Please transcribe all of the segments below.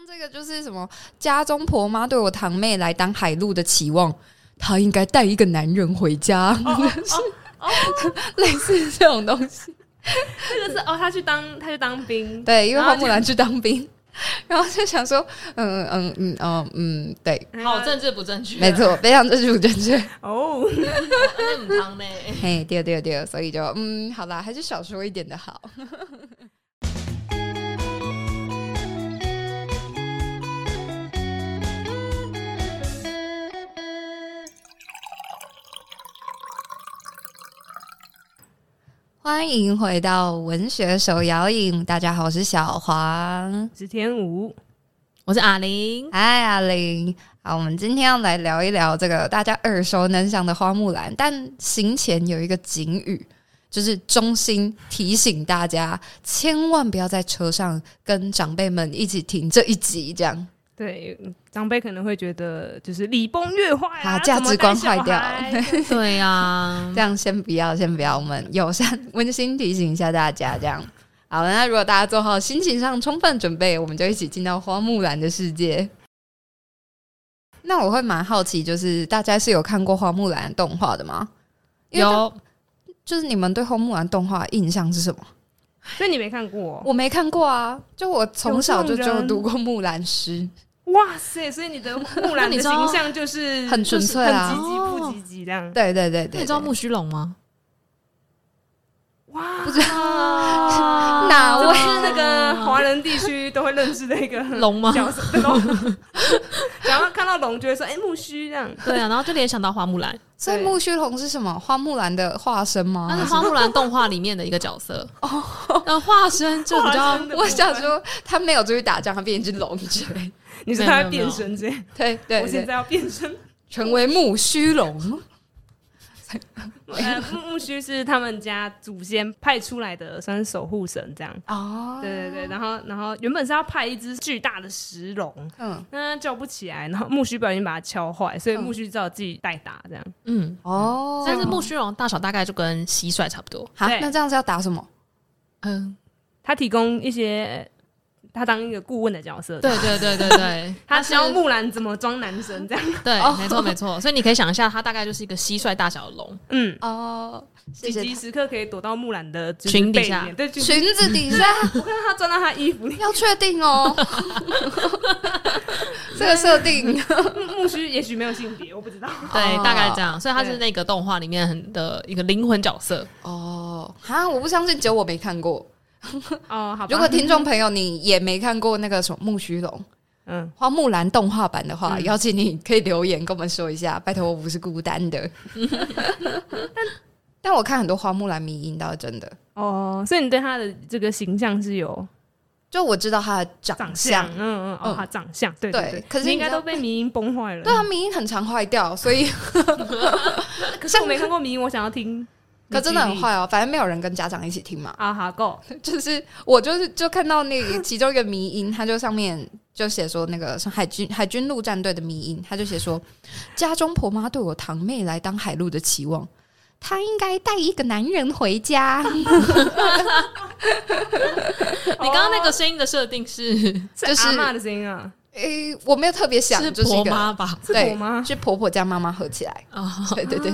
像这个就是什么家中婆妈对我堂妹来当海陆的期望，她应该带一个男人回家，类似这种东西。这个是哦，他去当他去当兵，对，因为花木兰去当兵，然后就想说，嗯嗯嗯嗯嗯，对，好政治不正确，没错，非常政治不正确。哦，那堂妹，嘿，对对对，所以就嗯，好啦，还是少说一点的好。欢迎回到文学手摇影，大家好，我是小黄，是天武，我是阿玲，嗨，阿玲，好，我们今天要来聊一聊这个大家耳熟能详的花木兰，但行前有一个警语，就是衷心提醒大家，千万不要在车上跟长辈们一起听这一集，这样。对，长辈可能会觉得就是礼崩乐坏啊，价值观坏掉。对呀、啊，这样先不要，先不要，我们友善温馨提醒一下大家，这样好了。那如果大家做好心情上充分准备，我们就一起进到花木兰的世界。那我会蛮好奇，就是大家是有看过花木兰动画的吗？有，就是你们对花木兰动画印象是什么？所以你没看过？我没看过啊，就我从小就就读过木兰诗。哇塞！所以你的木兰的 形象就是很纯粹啊，很积极不积极这样。对对对对，你知道木须龙吗？哇，不知道哪位那个华人地区都会认识的一个龙吗？龙，然后看到龙就会说：“哎，木须这样。”对啊，然后就联想到花木兰。所以木须龙是什么？花木兰的化身吗？那是花木兰动画里面的一个角色哦。那化身就比较，我想说他没有出去打仗，他变一只龙之类。你说他要变身这样？对对，我现在要变身成为木须龙。呃，木须是他们家祖先派出来的，算是守护神这样。哦，对对对，然后然后原本是要派一只巨大的石龙，嗯，那叫不起来，然后木须不小心把它敲坏，所以木须只好自己代打这样。嗯，哦，但是木须龙大小大概就跟蟋蟀差不多。好，那这样子要打什么？嗯，他提供一些。他当一个顾问的角色，对对对对对，他教木兰怎么装男生这样，对，没错没错，所以你可以想一下，他大概就是一个蟋蟀大小的龙，嗯。哦，紧急时刻可以躲到木兰的裙底下，对，裙子底下，我看到他钻到他衣服里，要确定哦，这个设定，木须也许没有性别，我不知道，对，大概这样，所以他是那个动画里面很的一个灵魂角色，哦，哈，我不相信，只有我没看过。哦，好。如果听众朋友你也没看过那个什么木须龙，嗯，花木兰动画版的话，嗯、邀请你可以留言跟我们说一下，拜托我不是孤单的。但但我看很多花木兰迷音倒是真的哦，所以你对他的这个形象是有，就我知道他的长相，嗯嗯哦，他长相对对，可是你应该都被迷音崩坏了，对啊，迷音很常坏掉，所以 可是我没看过迷音，我想要听。可真的很坏哦，反正没有人跟家长一起听嘛。啊哈够，就是我就是就看到那个其中一个迷音，他就上面就写说那个是海军海军陆战队的迷音，他就写说家中婆妈对我堂妹来当海陆的期望，她应该带一个男人回家。你刚刚那个声音的设定是 就是阿妈的声音啊？诶，我没有特别想，是婆妈吧？对，是婆婆加妈妈合起来。对对对。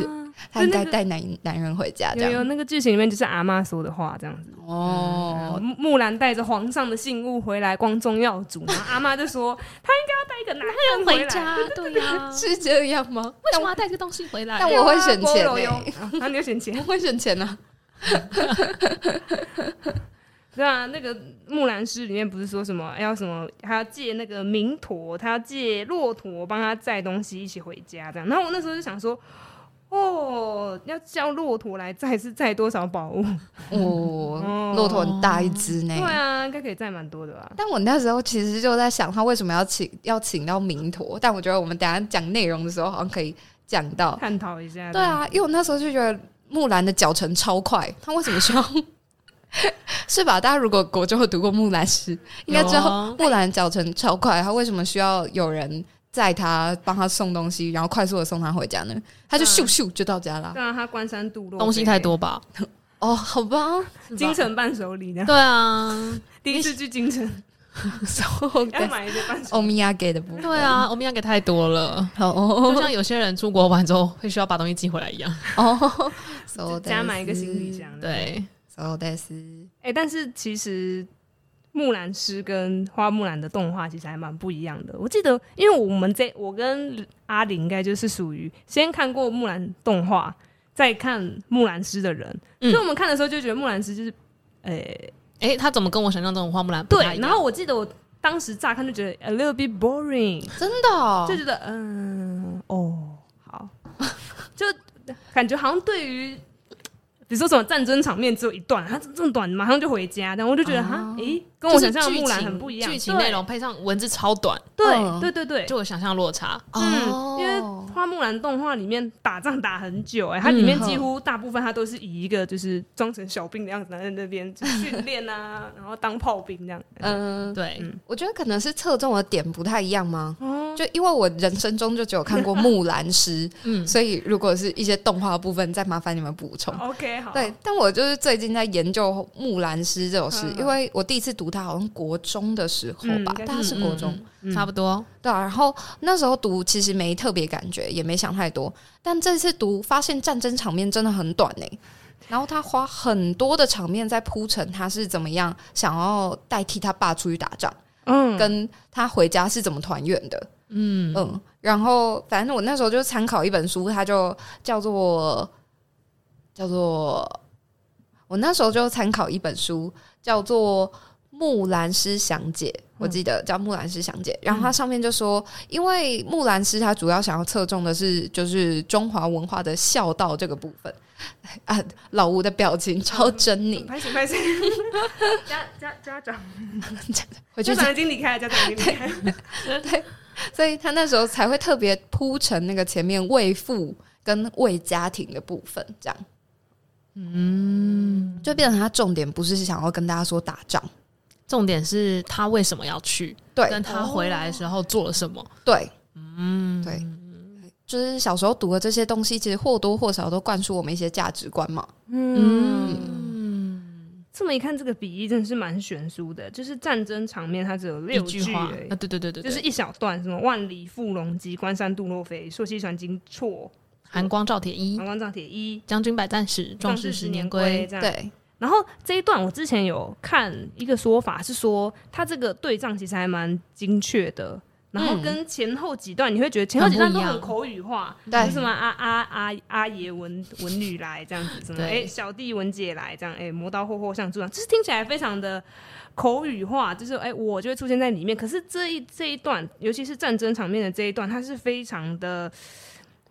他应该带男男人回家，这样。有那个剧情里面就是阿妈说的话，这样子。哦，木兰带着皇上的信物回来，光宗耀祖。阿妈就说，他应该要带一个男人回家。对呀，是这样吗？为什么要带个东西回来？但我会省钱诶。那 你要省钱？我会省钱呢。对啊，那个木兰诗里面不是说什么要什么，还要借那个名驼，他要借骆驼帮他载东西一起回家，这样。然后我那时候就想说。哦，要叫骆驼来载是载多少宝物？哦，骆驼很大一只呢。对啊，应该可以载蛮多的吧。但我那时候其实就在想，他为什么要请要请到明驼？但我觉得我们等下讲内容的时候，好像可以讲到探讨一下。对啊，因为我那时候就觉得木兰的脚程超快，他为什么需要？是吧？大家如果国中有读过木兰诗，应该知道木兰脚程超快，他为什么需要有人？载他，帮他送东西，然后快速的送他回家呢？他就咻咻就到家了。对啊，他关山度落，东西太多吧？哦，好吧，京城伴手礼的。对啊，第一次去京城， 要买一些伴手欧米亚给的部分。对啊，欧米亚给太多了，哦，就像有些人出国玩之后会需要把东西寄回来一样。哦，加买一个行李箱。对，そうです。哎，但是其实。 木兰诗跟花木兰的动画其实还蛮不一样的。我记得，因为我们这我跟阿玲应该就是属于先看过木兰动画，再看木兰诗的人，嗯、所以我们看的时候就觉得木兰诗就是，诶、欸、诶、欸，他怎么跟我想象中的花木兰对？然后我记得我当时乍看就觉得 a little bit boring，真的、哦，就觉得嗯哦好，就感觉好像对于。比如说什么战争场面只有一段，它这么短，马上就回家，然后我就觉得哈，诶，跟我想象的木兰很不一样。剧情内容配上文字超短，对对对对，就有想象落差。嗯，因为花木兰动画里面打仗打很久，哎，它里面几乎大部分它都是以一个就是装成小兵的样子在那边训练啊，然后当炮兵这样。嗯，对，我觉得可能是侧重的点不太一样吗？就因为我人生中就只有看过木兰诗，嗯，所以如果是一些动画部分，再麻烦你们补充。OK。对，但我就是最近在研究《木兰诗》这首诗，因为我第一次读它好像国中的时候吧，大概是国中，差不多。对啊，然后那时候读其实没特别感觉，也没想太多。但这次读发现战争场面真的很短呢，然后他花很多的场面在铺陈他是怎么样想要代替他爸出去打仗，嗯，跟他回家是怎么团圆的，嗯嗯。然后反正我那时候就参考一本书，它就叫做。叫做我那时候就参考一本书，叫做《木兰诗详解》，我记得叫《木兰诗详解》。然后它上面就说，因为木兰诗它主要想要侧重的是就是中华文化的孝道这个部分啊。老吴的表情超狰狞，拍手拍手，家家家长，家长已经离开了，家长已经离开了，对，所以他那时候才会特别铺成那个前面为父跟为家庭的部分，这样。嗯，就变成他重点不是想要跟大家说打仗，重点是他为什么要去，对，跟他回来的时候做了什么，对，嗯，对，就是小时候读的这些东西，其实或多或少都灌输我们一些价值观嘛。嗯，嗯，这么一看，这个比喻真的是蛮悬殊的，就是战争场面它只有六句话，啊，对对对对，就是一小段，什么万里赴戎机，关山度若飞，朔溪船经错。寒光照铁衣，寒光照铁衣，将军百战死，壮士十年归。对，然后这一段我之前有看一个说法，是说他这个对仗其实还蛮精确的，然后跟前后几段你会觉得前后几段都很口语化，对，什么阿阿阿阿爷文文女来这样子，什么哎小弟文姐来这样，哎磨刀霍霍向助，就是听起来非常的口语化，就是哎我就会出现在里面。可是这一这一段，尤其是战争场面的这一段，它是非常的。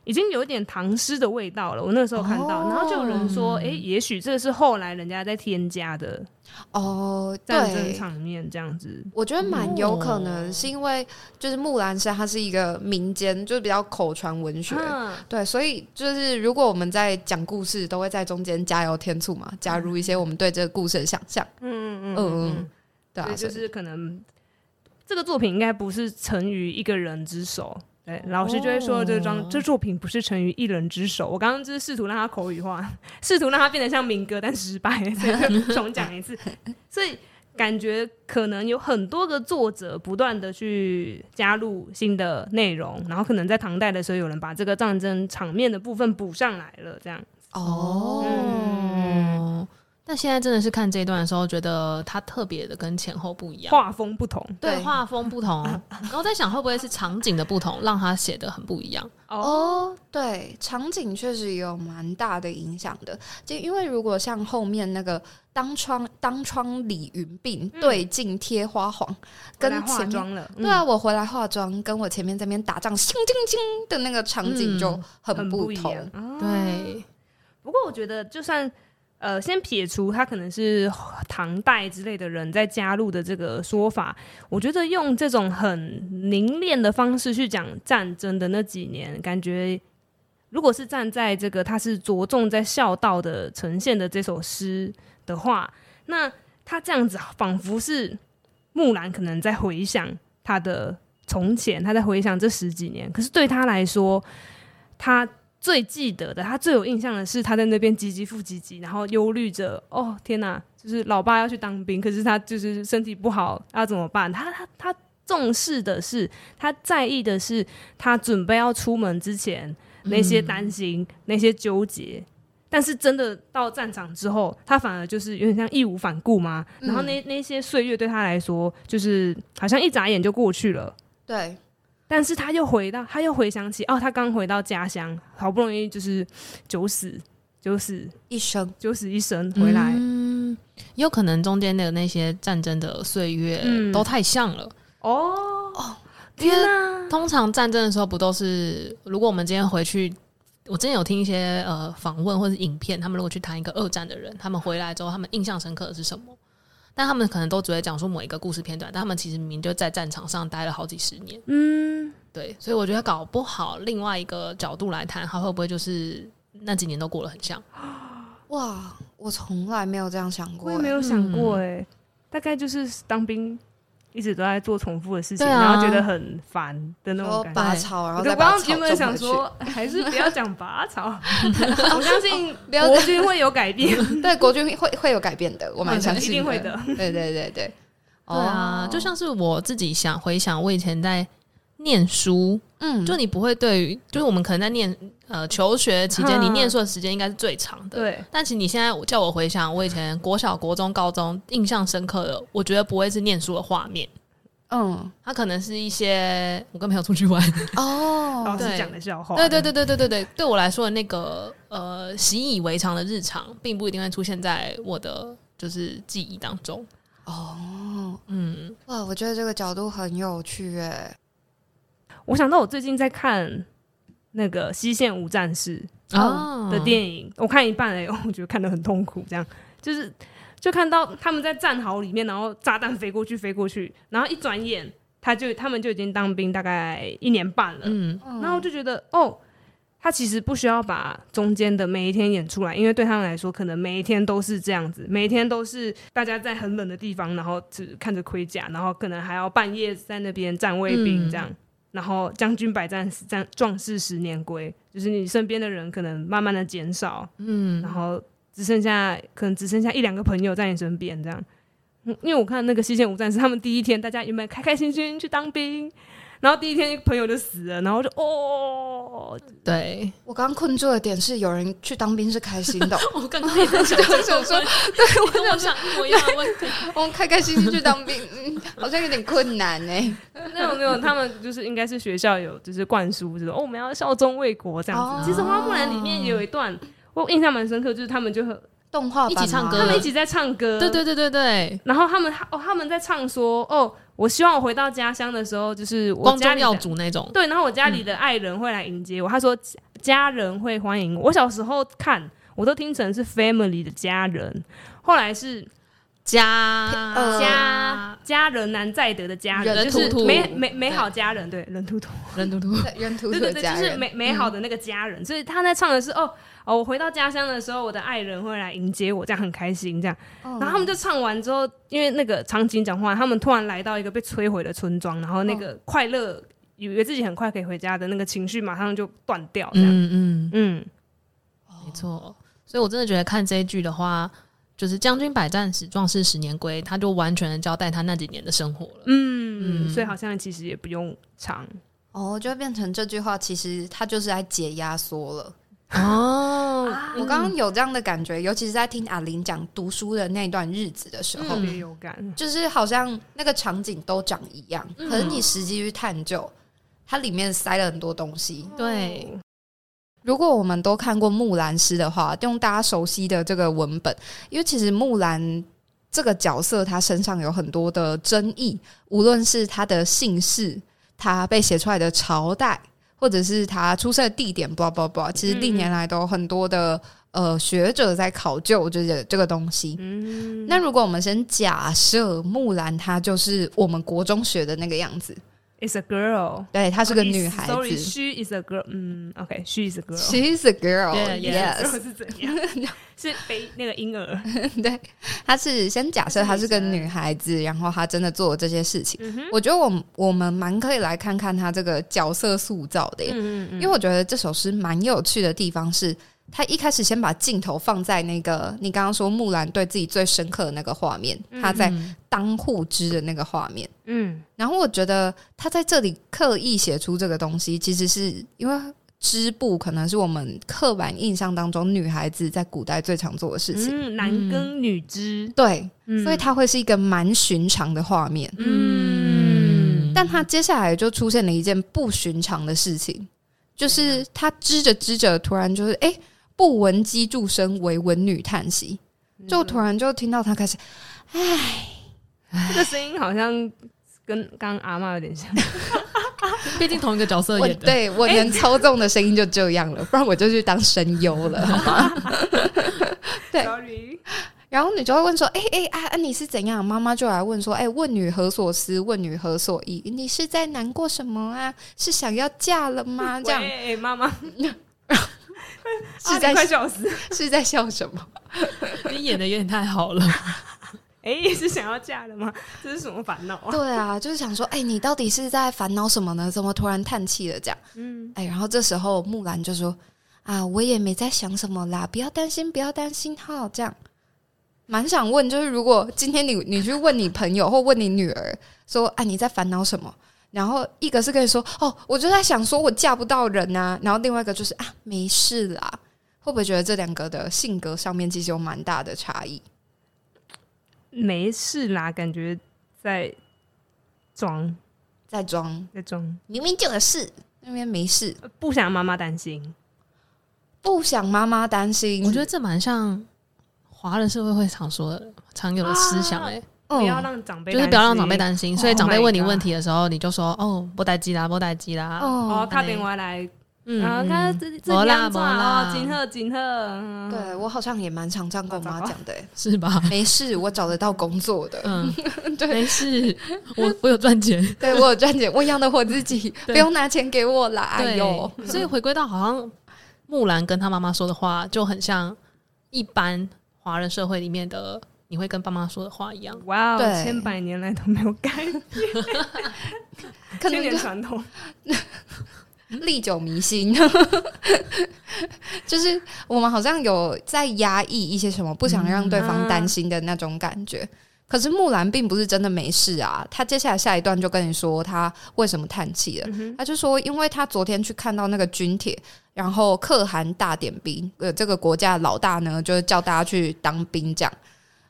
已经有一点唐诗的味道了。我那时候看到，哦、然后就有人说：“哎、欸，也许这是后来人家在添加的哦，战争场面这样子。”我觉得蛮有可能，是因为就是木兰诗它是一个民间，就是比较口传文学，嗯、对，所以就是如果我们在讲故事，都会在中间加油添醋嘛，加入一些我们对这个故事的想象。嗯嗯嗯嗯，对啊，就是可能这个作品应该不是成于一个人之手。对，老师就会说这张这作品不是成于一人之手。我刚刚就是试图让他口语化，试图让他变得像民歌，但失败，所以重讲一次。所以感觉可能有很多个作者不断的去加入新的内容，然后可能在唐代的时候有人把这个战争场面的部分补上来了，这样。哦。嗯但现在真的是看这一段的时候，觉得它特别的跟前后不一样，画风不同。对，画风不同。然后在想，会不会是场景的不同，让他写的很不一样？哦，对，场景确实有蛮大的影响的。就因为如果像后面那个当窗当窗理云鬓，对镜贴花黄，跟前面对啊，我回来化妆，跟我前面这边打仗，星星星的那个场景就很不同。对，不过我觉得就算。呃，先撇除他可能是唐代之类的人在加入的这个说法，我觉得用这种很凝练的方式去讲战争的那几年，感觉如果是站在这个他是着重在孝道的呈现的这首诗的话，那他这样子仿佛是木兰可能在回想他的从前，他在回想这十几年，可是对他来说，他。最记得的，他最有印象的是他在那边唧唧复唧唧，然后忧虑着，哦天哪，就是老爸要去当兵，可是他就是身体不好，要怎么办？他他他重视的是，他在意的是他准备要出门之前那些担心、嗯、那些纠结。但是真的到战场之后，他反而就是有点像义无反顾嘛。嗯、然后那那些岁月对他来说，就是好像一眨眼就过去了。对。但是他又回到，他又回想起，哦，他刚回到家乡，好不容易就是九死九死一生，九死一生回来，嗯，有可能中间的那些战争的岁月都太像了。哦哦，天哪！通常战争的时候不都是，如果我们今天回去，我之前有听一些呃访问或者是影片，他们如果去谈一个二战的人，他们回来之后，他们印象深刻的是什么？但他们可能都只会讲述某一个故事片段，但他们其实明明就在战场上待了好几十年。嗯，对，所以我觉得搞不好另外一个角度来谈，他会不会就是那几年都过得很像？哇，我从来没有这样想过，我也没有想过，哎、嗯，大概就是当兵。一直都在做重复的事情，啊、然后觉得很烦的那种感觉。拔草，然后再拔草。我刚刚原本想说，还是不要讲拔草。我相信国军会有改变，对，国军会会有改变的，我蛮相信，一定会的。对对对对，对啊，就像是我自己想回想，我以前在念书，嗯，就你不会对于，就是我们可能在念呃求学期间，你念书的时间应该是最长的，对。但其实你现在叫我回想，我以前国小、国中、高中印象深刻的，我觉得不会是念书的画面，嗯，它可能是一些我跟朋友出去玩哦，老师讲的笑话，对对对对对对对，对我来说的那个呃习以为常的日常，并不一定会出现在我的就是记忆当中。哦，嗯，哇，我觉得这个角度很有趣，诶。我想到我最近在看那个《西线无战事》哦的电影，我看一半哎，我觉得看得很痛苦。这样就是就看到他们在战壕里面，然后炸弹飞过去飞过去，然后一转眼他就他们就已经当兵大概一年半了。嗯，然后就觉得哦，他其实不需要把中间的每一天演出来，因为对他们来说，可能每一天都是这样子，每一天都是大家在很冷的地方，然后只看着盔甲，然后可能还要半夜在那边站卫兵这样。嗯然后将军百战死，战壮士十年归，就是你身边的人可能慢慢的减少，嗯，然后只剩下可能只剩下一两个朋友在你身边这样。嗯，因为我看那个西线无战事，他们第一天大家有没有开开心心去当兵？然后第一天一个朋友就死了，然后就哦，对，我刚刚困住的点是有人去当兵是开心的，我刚刚也在想说，对，我想想我要问题，我们开开心心去当兵，嗯，好像有点困难呢。没有没有，他们就是应该是学校有就是灌输，就是哦我们要效忠卫国这样子。其实花木兰里面也有一段我印象蛮深刻，就是他们就很动画一起唱歌，他们一起在唱歌，对对对对对，然后他们哦他们在唱说哦。我希望我回到家乡的时候，就是我家耀祖那种。对，然后我家里的爱人会来迎接我。嗯、他说家人会欢迎我。我小时候看，我都听成是 family 的家人，后来是家家家人难再得的家人，就是美美美好家人。对，人兔兔，人兔兔，人兔兔，对对对，就是美美好的那个家人。所以他在唱的是哦。哦，我回到家乡的时候，我的爱人会来迎接我，这样很开心。这样，然后他们就唱完之后，因为那个场景讲话，他们突然来到一个被摧毁的村庄，然后那个快乐，以为自己很快可以回家的那个情绪，马上就断掉。这样，嗯嗯嗯，没错。所以我真的觉得看这一句的话，就是将军百战死，壮士十年归，他就完全的交代他那几年的生活了。嗯嗯，所以好像其实也不用长哦，就会变成这句话，其实他就是在解压缩了。哦，我刚刚有这样的感觉，尤其是在听阿玲讲读书的那段日子的时候，特别有感，就是好像那个场景都长一样，可是你实际去探究，它里面塞了很多东西。对，如果我们都看过《木兰诗》的话，用大家熟悉的这个文本，因为其实木兰这个角色，她身上有很多的争议，无论是她的姓氏，她被写出来的朝代。或者是他出生的地点，blah blah blah，其实历年来都很多的呃学者在考究这个这个东西。嗯，那如果我们先假设木兰她就是我们国中学的那个样子，诶、is a girl，对，她是个女孩子。Sorry，she is a girl。嗯，OK，she is a girl。She is a girl。Yes。是怎样？是背那个婴儿。对，她是先假设她是个女孩子，然后她真的做了这些事情。我觉得我我们蛮可以来看看她这个角色塑造的耶。因为我觉得这首诗蛮有趣的地方是。他一开始先把镜头放在那个你刚刚说木兰对自己最深刻的那个画面，他在当户织的那个画面。嗯，然后我觉得他在这里刻意写出这个东西，其实是因为织布可能是我们刻板印象当中女孩子在古代最常做的事情，嗯、男耕女织。对，嗯、所以它会是一个蛮寻常的画面。嗯，但他接下来就出现了一件不寻常的事情，就是他织着织着，突然就是哎。欸不闻机杼声，唯闻女叹息。就突然就听到他开始，唉，这个声音好像跟刚刚阿嬷有点像，毕竟同一个角色演的。对，我能操纵的声音就这样了，不然我就去当声优了，好吗？对。Sorry 然后你就会问说：“哎哎啊，你是怎样？”妈妈就来问说：“哎，问女何所思？问女何所忆？你是在难过什么啊？是想要嫁了吗？”这样，哎，妈妈。是在快笑死！是在笑什么？你演的有点太好了。哎、欸，是想要嫁的吗？这是什么烦恼啊？对啊，就是想说，哎、欸，你到底是在烦恼什么呢？怎么突然叹气了？这样，嗯，哎、欸，然后这时候木兰就说：“啊，我也没在想什么啦，不要担心，不要担心。”哈，这样，蛮想问，就是如果今天你你去问你朋友或问你女儿说：“啊，你在烦恼什么？”然后一个是可以说哦，我就在想说我嫁不到人呐、啊，然后另外一个就是啊，没事啦。会不会觉得这两个的性格上面其实有蛮大的差异？没事啦，感觉在装，在装，在装，明明就有事，那边没事，不想妈妈担心，不想妈妈担心。我觉得这蛮像华人社会会常说的、常有的思想、欸，哎、啊。不要让长辈就是不要让长辈担心，所以长辈问你问题的时候，你就说哦，不待机啦，不待机啦。哦，打电话来，嗯，他这这样子啊，金鹤金鹤。对我好像也蛮常这样跟我妈 讲的，是吧？没事，我找得到工作的。嗯，对，没事，我 我有赚钱，对我有赚钱，我养得活自己，不用拿钱给我啦。哎呦，所以回归到好像木兰跟她妈妈说的话，就很像一般华人社会里面的。你会跟爸妈说的话一样，哇哦，千百年来都没有改变，千年传统，历久弥新。就是我们好像有在压抑一些什么，不想让对方担心的那种感觉。可是木兰并不是真的没事啊，他接下来下一段就跟你说他为什么叹气了。他就说，因为他昨天去看到那个军帖，然后可汗大点兵，呃，这个国家的老大呢，就是叫大家去当兵这样。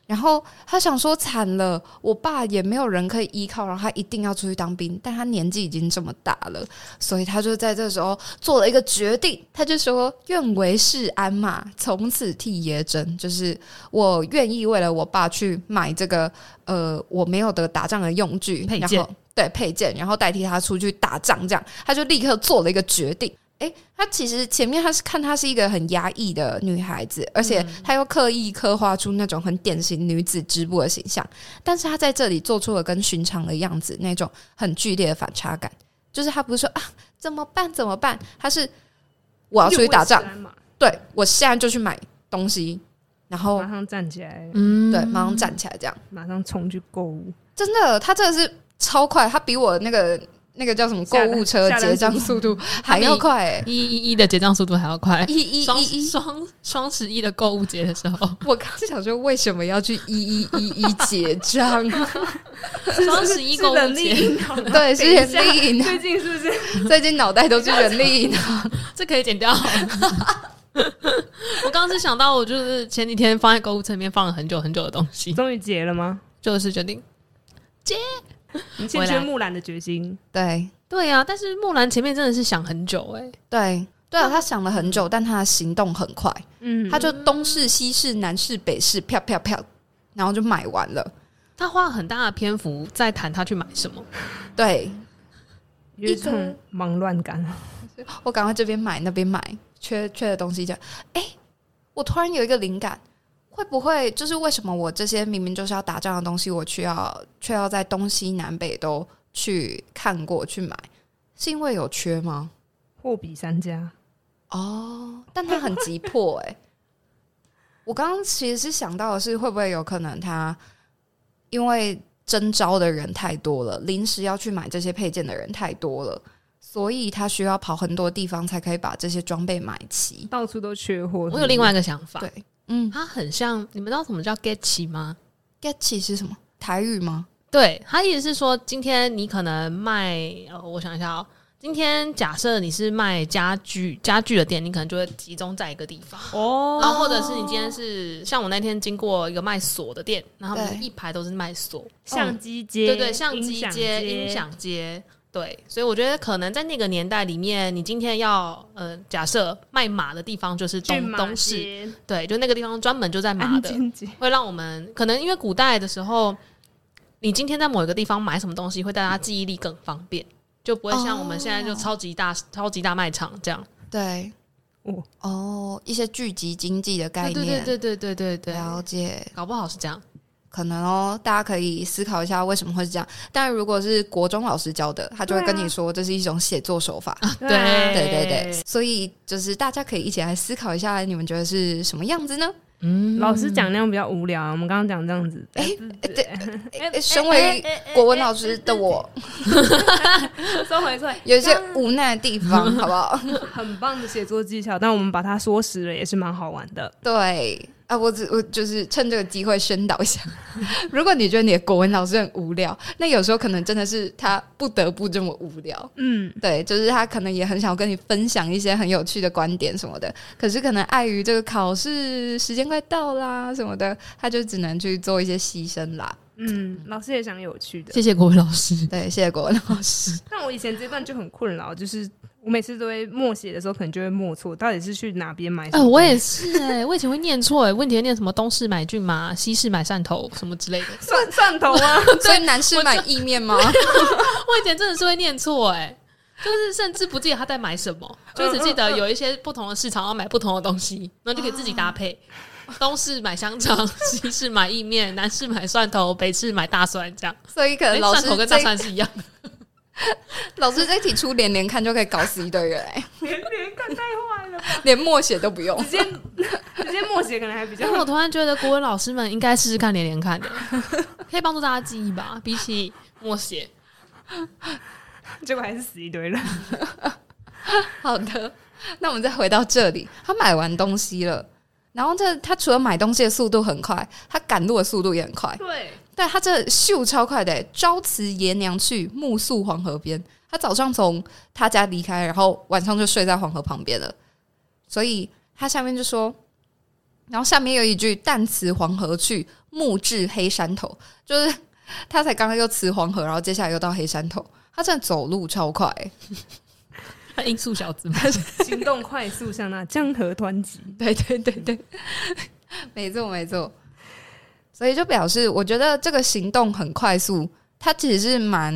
然后他想说惨了，我爸也没有人可以依靠，然后他一定要出去当兵。但他年纪已经这么大了，所以他就在这时候做了一个决定，他就说：“愿为市鞍马，从此替爷征。”就是我愿意为了我爸去买这个呃我没有的打仗的用具配件，对配件，然后代替他出去打仗。这样，他就立刻做了一个决定。诶，他其实前面他是看她是一个很压抑的女孩子，而且她又刻意刻画出那种很典型女子织布的形象，但是她在这里做出了跟寻常的样子，那种很剧烈的反差感，就是她不是说啊怎么办怎么办，她是我要出去打仗，对，我现在就去买东西，然后马上站起来，嗯，对，马上站起来，这样马上冲去购物，真的，她真的是超快，他比我那个。那个叫什么购物车结账速度还要快，欸，一一一的结账速度还要快，一一一一双双十一的购物节的时候，我刚是想说为什么要去一一一一结账？双十一购物节，对，是人力银行，最近是不是？最近脑袋都是人力银行，这可以剪掉。我刚刚是想到，我就是前几天放在购物车里面放了很久很久的东西，终于结了吗？就是决定结。你欠缺木兰的决心，对。对啊，但是木兰前面真的是想很久哎、欸，对。对啊，他想了很久，但他的行动很快，嗯，他就东试西试南试北试，啪啪啪，然后就买完了。他花了很大的篇幅在谈他去买什么，对，一种忙乱感。我赶快这边买那边买，缺缺的东西就哎、欸，我突然有一个灵感。会不会就是为什么我这些明明就是要打仗的东西，我却要却要在东西南北都去看过去买，是因为有缺吗？货比三家哦，但他很急迫哎、欸。我刚刚其实是想到的是，会不会有可能他因为征招的人太多了，临时要去买这些配件的人太多了，所以他需要跑很多地方才可以把这些装备买齐，到处都缺货。我有另外一个想法，对，嗯，它很像，你们知道什么叫 get 起吗？get 起是什么？台语吗？对，它意思是说，今天你可能卖，呃，我想一下哦。今天假设你是卖家具家具的店，你可能就会集中在一个地方哦。然后或者是你今天是像我那天经过一个卖锁的店，然后一排都是卖锁、相机街，对对，相机街、音响街，对。所以我觉得可能在那个年代里面，你今天要呃假设卖马的地方就是东东市，对，就那个地方专门就在马的，会让我们可能因为古代的时候，你今天在某一个地方买什么东西，会大家记忆力更方便。就不会像我们现在就超级大、oh. 超级大卖场这样。对，哦哦，一些聚集经济的概念，对对对对对对对，了解。搞不好是这样，可能哦，大家可以思考一下为什么会是这样。但如果是国中老师教的，他就会跟你说这是一种写作手法。对对对对，所以就是大家可以一起来思考一下，你们觉得是什么样子呢？嗯，老师讲那样比较无聊啊。我们刚刚讲这样子，哎，对，身为国文老师的我，收回来，有一些无奈的地方，好不好？很棒的写作技巧，但我们把它说实了，也是蛮好玩的。对。啊，我只我就是趁这个机会宣导一下，如果你觉得你的国文老师很无聊，那有时候可能真的是他不得不这么无聊。嗯，对，就是他可能也很想要跟你分享一些很有趣的观点什么的，可是可能碍于这个考试时间快到啦什么的，他就只能去做一些牺牲啦。嗯，老师也想有趣的。谢谢国文老师，对，谢谢国文老师。但我以前这段就很困扰，就是。我每次都会默写的时候，可能就会默错，到底是去哪边买？呃，我也是哎、欸，我以前会念错哎、欸，问题会念什么东市买骏马，西市买汕头什么之类的，汕汕头啊，所以南市买意面吗？我，以前真的是会念错哎、欸，就是甚至不记得他在买什么，就只记得有一些不同的市场要买不同的东西，然后就可以自己搭配，东市买香肠，西市买意面，南市买蒜头，北市买大蒜，这样，所以可能蒜头跟大蒜是一样的。老师这题出连连看就可以搞死一堆人连连看太坏了，连默写都不用，直接直接默写可能还比较。我突然觉得国文老师们应该试试看连连看的，可以帮助大家记忆吧，比起默写，结果还是死一堆人。好的，那我们再回到这里，他买完东西了，然后这他除了买东西的速度很快，他赶路的速度也很快，对。对，他这秀超快的，朝辞爷娘去，暮宿黄河边。他早上从他家离开，然后晚上就睡在黄河旁边了。所以他下面就说，然后下面有一句“旦辞黄河去，暮至黑山头”，就是他才刚刚又辞黄河，然后接下来又到黑山头。他真的走路超快，他音速小子嘛，行动快速，像那江河湍急。对对对对，没错没错。所以就表示，我觉得这个行动很快速，他其实是蛮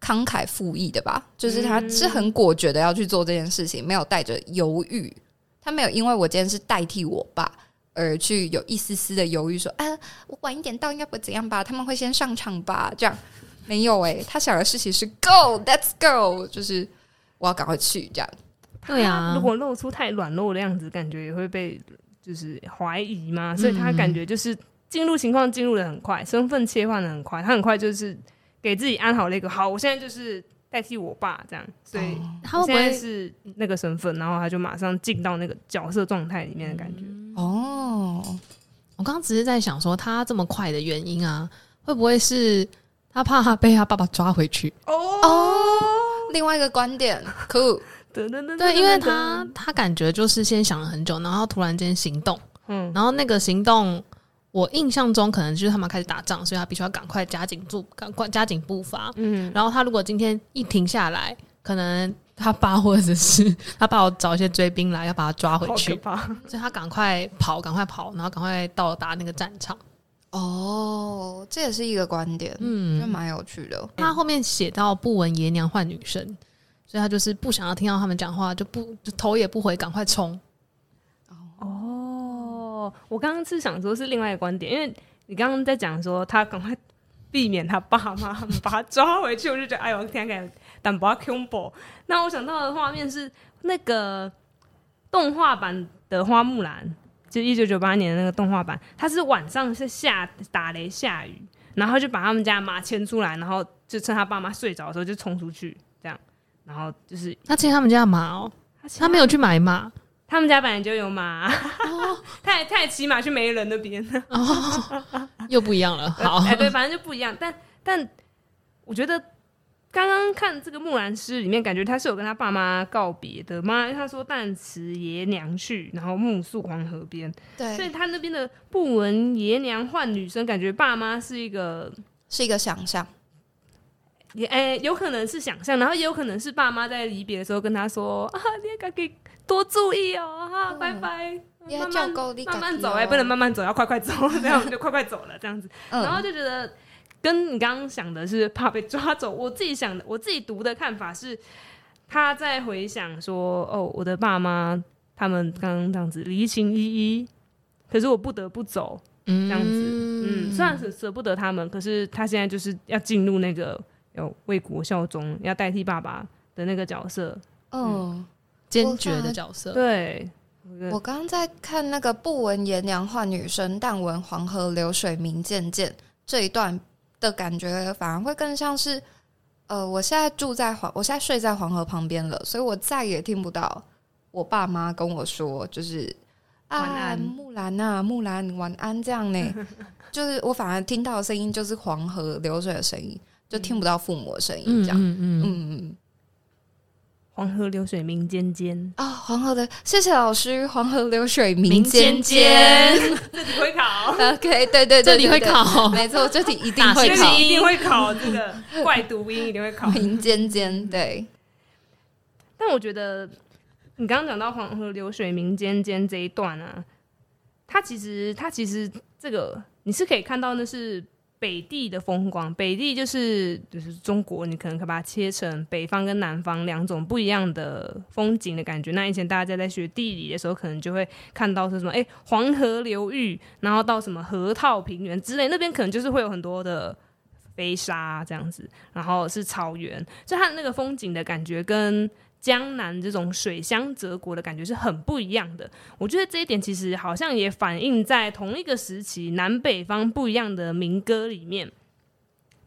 慷慨赴义的吧？就是他是很果决的要去做这件事情，没有带着犹豫。他没有因为我今天是代替我爸而去有一丝丝的犹豫，说：“啊，我晚一点到应该不会怎样吧？他们会先上场吧？”这样没有诶、欸，他想的事情是 “Go，Let's go”，就是我要赶快去这样。对啊，如果露出太软弱的样子，感觉也会被就是怀疑嘛。所以他感觉就是。进入情况进入的很快，身份切换的很快，他很快就是给自己安好了一个好，我现在就是代替我爸这样，所以他现在是那个身份，然后他就马上进到那个角色状态里面的感觉。哦，我刚刚只是在想说，他这么快的原因啊，会不会是他怕他被他爸爸抓回去？哦哦，另外一个观点，酷，对，因为他他感觉就是先想了很久，然后突然间行动，嗯，然后那个行动。我印象中可能就是他们开始打仗，所以他必须要赶快加紧住，赶快加紧步伐。嗯，然后他如果今天一停下来，可能他爸或者是他爸要找一些追兵来，要把他抓回去。所以他赶快跑，赶快跑，然后赶快到达那个战场。哦，这也是一个观点，嗯，就蛮有趣的。他后面写到不闻爷娘唤女声，所以他就是不想要听到他们讲话，就不就头也不回，赶快冲。我刚刚是想说，是另外一个观点，因为你刚刚在讲说他赶快避免他爸妈 把他抓回去。我就觉得，哎呦，天天但不要恐怖。那我想到的画面是那个动画版的花木兰，就一九九八年的那个动画版，它是晚上是下打雷下雨，然后就把他们家马牵出来，然后就趁他爸妈睡着的时候就冲出去，这样，然后就是他牵他们家马哦，他，他没有去买马。他们家本来就有马，哦、他也他也骑马去没人那边，哦，又不一样了。好，哎，对，反正就不一样。但但我觉得刚刚看这个《木兰诗》里面，感觉他是有跟他爸妈告别的妈？他说“旦辞爷娘去，然后暮宿黄河边”。对，所以他那边的“不闻爷娘唤女声”，感觉爸妈是一个是一个想象，也哎，有可能是想象，然后也有可能是爸妈在离别的时候跟他说：“啊，你赶紧。”多注意哦，哈，拜拜，慢慢慢慢走，哎，不能慢慢走，要快快走，这样就快快走了，这样子。然后就觉得跟你刚刚想的是怕被抓走，我自己想的，我自己读的看法是，他在回想说，哦，我的爸妈他们刚刚这样子离情依依，可是我不得不走，这样子，嗯，虽然很舍不得他们，可是他现在就是要进入那个要为国效忠，要代替爸爸的那个角色，嗯。坚决的角色。对，我刚刚在看那个“不闻爷娘唤女声，但闻黄河流水鸣溅溅”这一段的感觉，反而会更像是，呃，我现在住在黄，我现在睡在黄河旁边了，所以我再也听不到我爸妈跟我说，就是晚安，木兰啊，木兰晚安这样呢。就是我反而听到的声音就是黄河流水的声音，就听不到父母的声音这样。嗯嗯嗯。嗯嗯黄河流水鸣溅溅啊！黄河的，谢谢老师。黄河流水鸣溅溅，这题会考。OK，对对对，这题会考，没错，这题一定会考，一定会考。这个怪读音一定会考。鸣溅溅，对。但我觉得你刚刚讲到黄河流水鸣溅溅这一段啊，它其实，它其实这个你是可以看到那是。北地的风光，北地就是就是中国，你可能可以把它切成北方跟南方两种不一样的风景的感觉。那以前大家在学地理的时候，可能就会看到是什么，哎，黄河流域，然后到什么河套平原之类，那边可能就是会有很多的飞沙这样子，然后是草原，就它那个风景的感觉跟。江南这种水乡泽国的感觉是很不一样的，我觉得这一点其实好像也反映在同一个时期南北方不一样的民歌里面，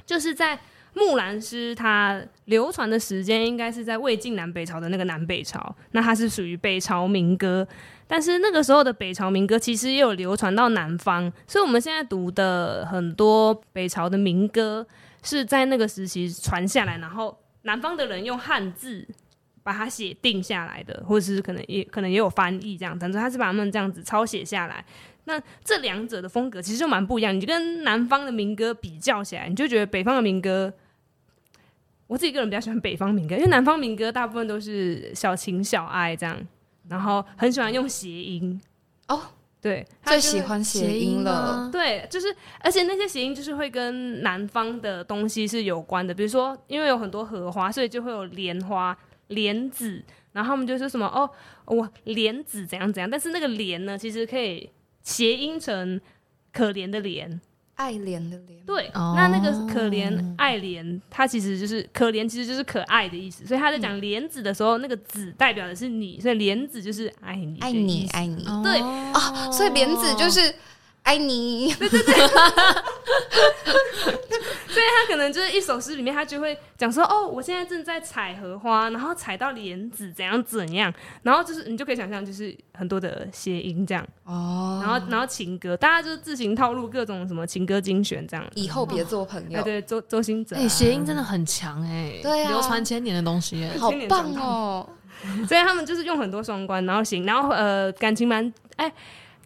就是在木兰诗它流传的时间应该是在魏晋南北朝的那个南北朝，那它是属于北朝民歌，但是那个时候的北朝民歌其实也有流传到南方，所以我们现在读的很多北朝的民歌是在那个时期传下来，然后南方的人用汉字。把它写定下来的，或者是可能也可能也有翻译这样，反正他是把他们这样子抄写下来。那这两者的风格其实就蛮不一样。你就跟南方的民歌比较起来，你就觉得北方的民歌，我自己个人比较喜欢北方民歌，因为南方民歌大部分都是小情小爱这样，然后很喜欢用谐音哦，对，最喜欢谐音了，对，就是而且那些谐音就是会跟南方的东西是有关的，比如说因为有很多荷花，所以就会有莲花。莲子，然后他们就说什么哦，我莲子怎样怎样，但是那个莲呢，其实可以谐音成可怜的怜，爱怜的怜。对，哦、那那个可怜爱怜，它其实就是可怜，其实就是可爱的意思。所以他在讲莲子的时候，嗯、那个子代表的是你，所以莲子就是爱你，爱你，爱你。对哦，所以莲子就是。爱你，对对对，所以他可能就是一首诗里面，他就会讲说：“哦，我现在正在采荷花，然后采到莲子，怎样怎样。”然后就是你就可以想象，就是很多的谐音这样哦。然后然后情歌，大家就自行套路各种什么情歌精选这样。以后别做朋友，对周周星哲，哎，谐音真的很强哎，对啊，流传千年的东西，好棒哦。所以他们就是用很多双关，然后行，然后呃感情蛮哎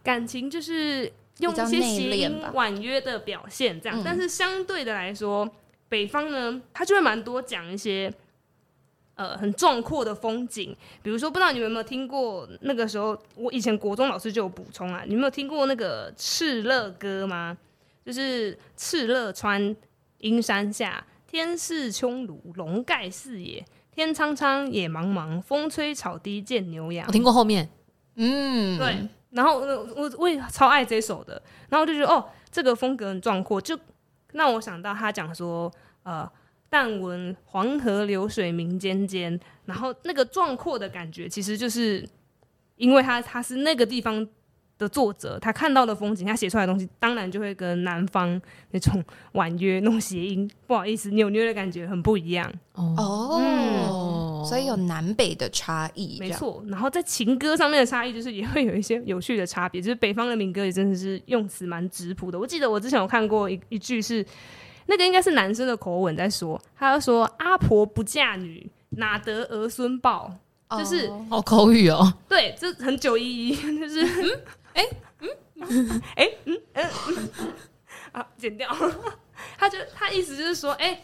感情就是。用一些谐音婉约的表现，这样，但是相对的来说，嗯、北方呢，他就会蛮多讲一些，呃，很壮阔的风景。比如说，不知道你们有没有听过，那个时候我以前国中老师就有补充啊，你们有听过那个《敕勒歌》吗？就是敕勒川阴山下，天似穹庐，笼盖四野，天苍苍，野茫茫，风吹草低见牛羊。我听过后面，嗯，对。然后我我我也超爱这首的，然后我就觉得哦，这个风格很壮阔，就让我想到他讲说，呃，但闻黄河流水鸣溅溅，然后那个壮阔的感觉，其实就是因为他他是那个地方的作者，他看到的风景，他写出来的东西，当然就会跟南方那种 婉约、那种谐音，不好意思，扭捏的感觉很不一样。哦，嗯、所以有南北的差异，没错。然后在情歌上面的差异，就是也会有一些有趣的差别。就是北方的民歌也真的是用词蛮质朴的。我记得我之前有看过一一句是，那个应该是男生的口吻在说，他要说阿婆不嫁女，哪得儿孙报？就是好口语哦。对，这很九一一，就是。嗯哎，嗯，哎，嗯，嗯，啊，剪掉。他就他意思就是说，哎、欸，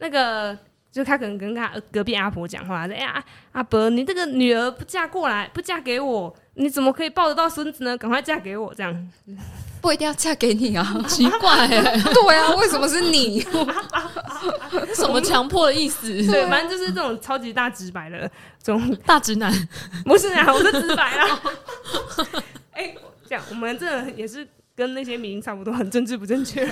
那个，就他可能跟他隔壁阿婆讲话，哎呀，阿伯，你这个女儿不嫁过来，不嫁给我，你怎么可以抱得到孙子呢？赶快嫁给我，这样。不一定要嫁给你啊，奇怪、欸，对啊，为什么是你？什么强迫的意思？对，反正就是这种超级大直白的这种大直男，不是啊，我是直白啊。哎、欸，这样我们这也是跟那些名差不多，很政治不正确。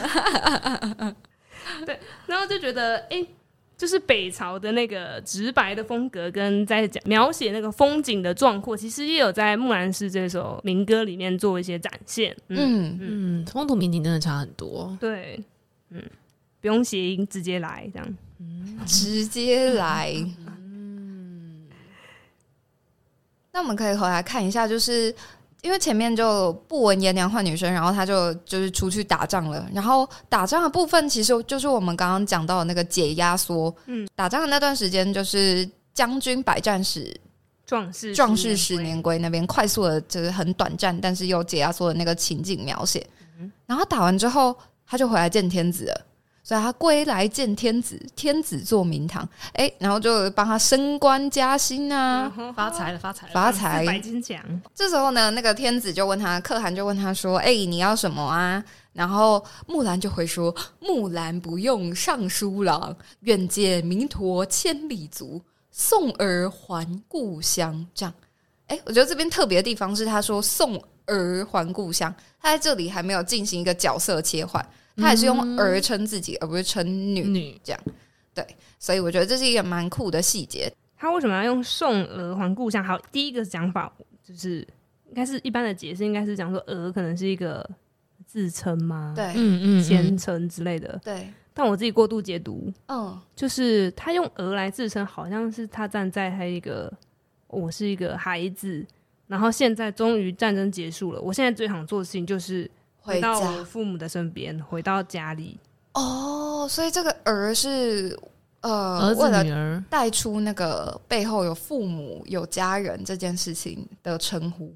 对，然后就觉得，哎、欸，就是北朝的那个直白的风格，跟在讲描写那个风景的壮阔，其实也有在《木兰诗》这首民歌里面做一些展现。嗯嗯，风土民情真的差很多。对，嗯，不用谐音，直接来这样，嗯、直接来。嗯，那我们可以回来看一下，就是。因为前面就不闻颜良唤女生，然后他就就是出去打仗了。然后打仗的部分其实就是我们刚刚讲到的那个解压缩。嗯，打仗的那段时间就是将军百战死，壮士壮士十年归那边快速的，就是很短暂，但是又解压缩的那个情景描写。嗯，然后打完之后，他就回来见天子了。所以他归来见天子，天子坐明堂，哎、欸，然后就帮他升官加薪啊，发财了，发财了，发财，白金奖。这时候呢，那个天子就问他，可汗就问他说：“哎、欸，你要什么啊？”然后木兰就回说：“木兰不用尚书郎，愿借明陀千里足，送儿还故乡。”这样，哎、欸，我觉得这边特别的地方是他说“送儿还故乡”，他在这里还没有进行一个角色切换。他也是用儿称自己，嗯、而不是称女，女这样，对，所以我觉得这是一个蛮酷的细节。他为什么要用送儿还故乡？好，第一个讲法就是，应该是一般的解释，应该是讲说儿可能是一个自称吗？对，嗯嗯，谦称之类的。对，但我自己过度解读，嗯，就是他用儿来自称，好像是他站在他一个，我是一个孩子，然后现在终于战争结束了，我现在最想做的事情就是。回到我父母的身边，回到家里。哦，所以这个儿是呃，儿子女儿带出那个背后有父母、有家人这件事情的称呼。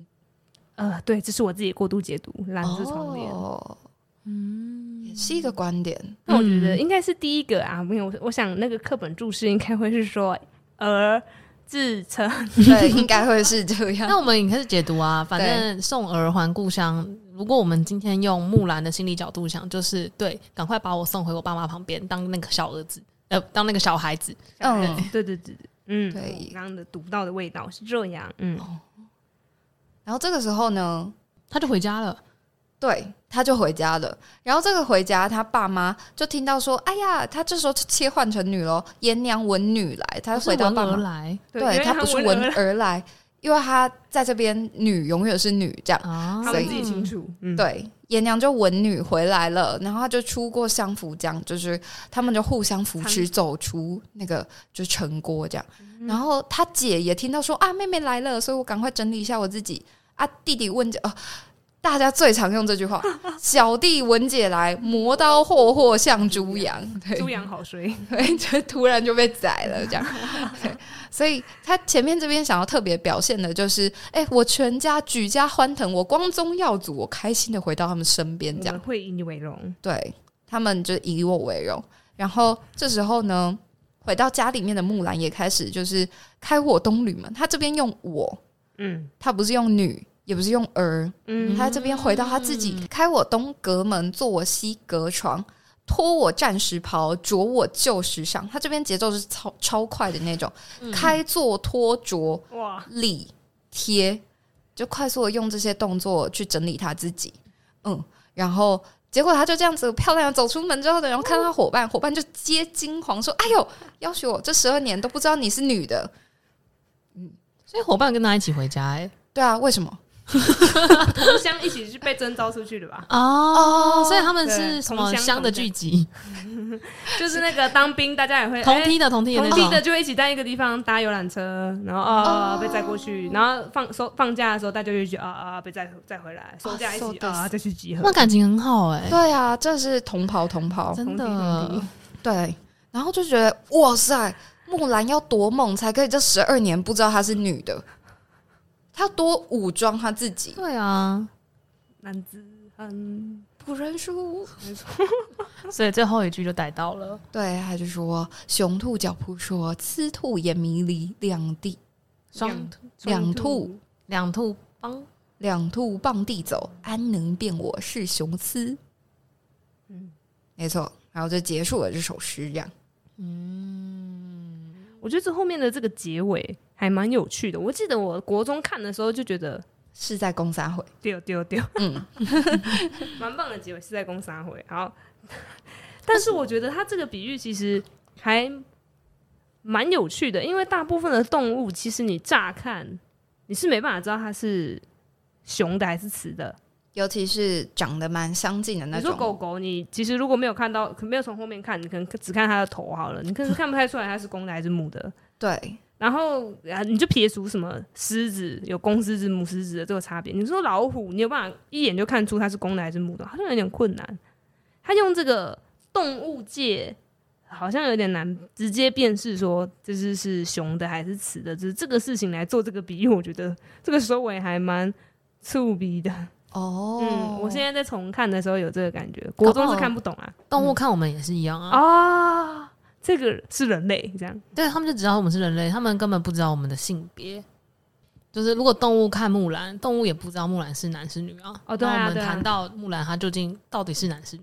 呃，对，这是我自己过度解读，蓝色窗帘。哦，嗯，也是一个观点。那我觉得应该是第一个啊，没有，我我想那个课本注释应该会是说儿。自称对，应该会是这样。那我们也开始解读啊，反正送儿还故乡。如果我们今天用木兰的心理角度想，就是对，赶快把我送回我爸妈旁边，当那个小儿子，呃，当那个小孩子。嗯，对对对对，嗯，对，刚刚的读到的味道是这样。嗯，然后这个时候呢，他就回家了。对，他就回家了。然后这个回家，他爸妈就听到说：“哎呀，他这时候切换成女喽，颜娘闻女来。”他回到爸妈来，对，他不是闻而来，因为他在这边女永远是女这样，所以自己清楚。对，颜娘就文女回来了，然后她就出过相扶将，就是他们就互相扶持走出那个就是城郭这样。然后他姐也听到说：“啊，妹妹来了，所以我赶快整理一下我自己。”啊，弟弟问着哦。大家最常用这句话：“ 小弟文姐来，磨刀霍霍向猪羊。”猪羊好衰，对，就突然就被宰了，这样。对，所以他前面这边想要特别表现的就是：哎、欸，我全家举家欢腾，我光宗耀祖，我开心的回到他们身边，这样会以你为荣。对，他们就以我为荣。然后这时候呢，回到家里面的木兰也开始就是开火东吕门。他这边用我，嗯，他不是用女。也不是用儿，嗯，他在这边回到他自己，嗯、开我东阁门，坐我西阁床，脱我战时袍，着我旧时裳。他这边节奏是超超快的那种，嗯、开坐脱着，哇，理贴，就快速的用这些动作去整理他自己，嗯，然后结果他就这样子漂亮的走出门之后，然后看到伙伴，伙伴就皆惊慌说：“哎呦，要许我这十二年都不知道你是女的。”嗯，所以伙伴跟他一起回家，哎，对啊，为什么？同乡一起是被征召出去的吧？哦，所以他们是什么乡的聚集？就是那个当兵，大家也会同梯的同梯的同梯的就会一起在一个地方搭游览车，然后啊被载过去，然后放收放假的时候，大家就去啊啊被载载回来，收假一起啊再去集合。那感情很好哎，对啊，这是同袍同袍，真的对。然后就觉得哇塞，木兰要多猛才可以这十二年不知道她是女的。他多武装他自己，对啊，男子汉。不认输，没错。所以最后一句就逮到了，对，他就说：“雄兔脚扑朔，雌兔眼迷离，两地。双两兔。两兔。傍两兔傍地走，安能辨我是雄雌？”嗯，没错。然后就结束了这首诗，这样。嗯，我觉得这后面的这个结尾。还蛮有趣的，我记得我国中看的时候就觉得是在攻三回，丢丢丢，嗯，蛮棒的结尾是在攻三回。好，但是我觉得他这个比喻其实还蛮有趣的，因为大部分的动物其实你乍看你是没办法知道它是雄的还是雌的，尤其是长得蛮相近的那种。你说狗狗，你其实如果没有看到，没有从后面看，你可能只看它的头好了，你可能看不太出来它是公的还是母的。对。然后啊，你就撇除什么狮子有公狮子、母狮子的这个差别。你说老虎，你有办法一眼就看出它是公的还是母的？好像有点困难。他用这个动物界好像有点难直接辨识说这是是雄的还是雌的，就是这个事情来做这个比喻，我觉得这个收尾还蛮粗鄙的。哦，嗯，我现在在重看的时候有这个感觉，国中是看不懂啊，动物看我们也是一样啊。啊。哦这个是人类，这样对他们就知道我们是人类，他们根本不知道我们的性别。就是如果动物看木兰，动物也不知道木兰是男是女啊。哦，对啊，我们谈到木兰，它究竟到底是男是女？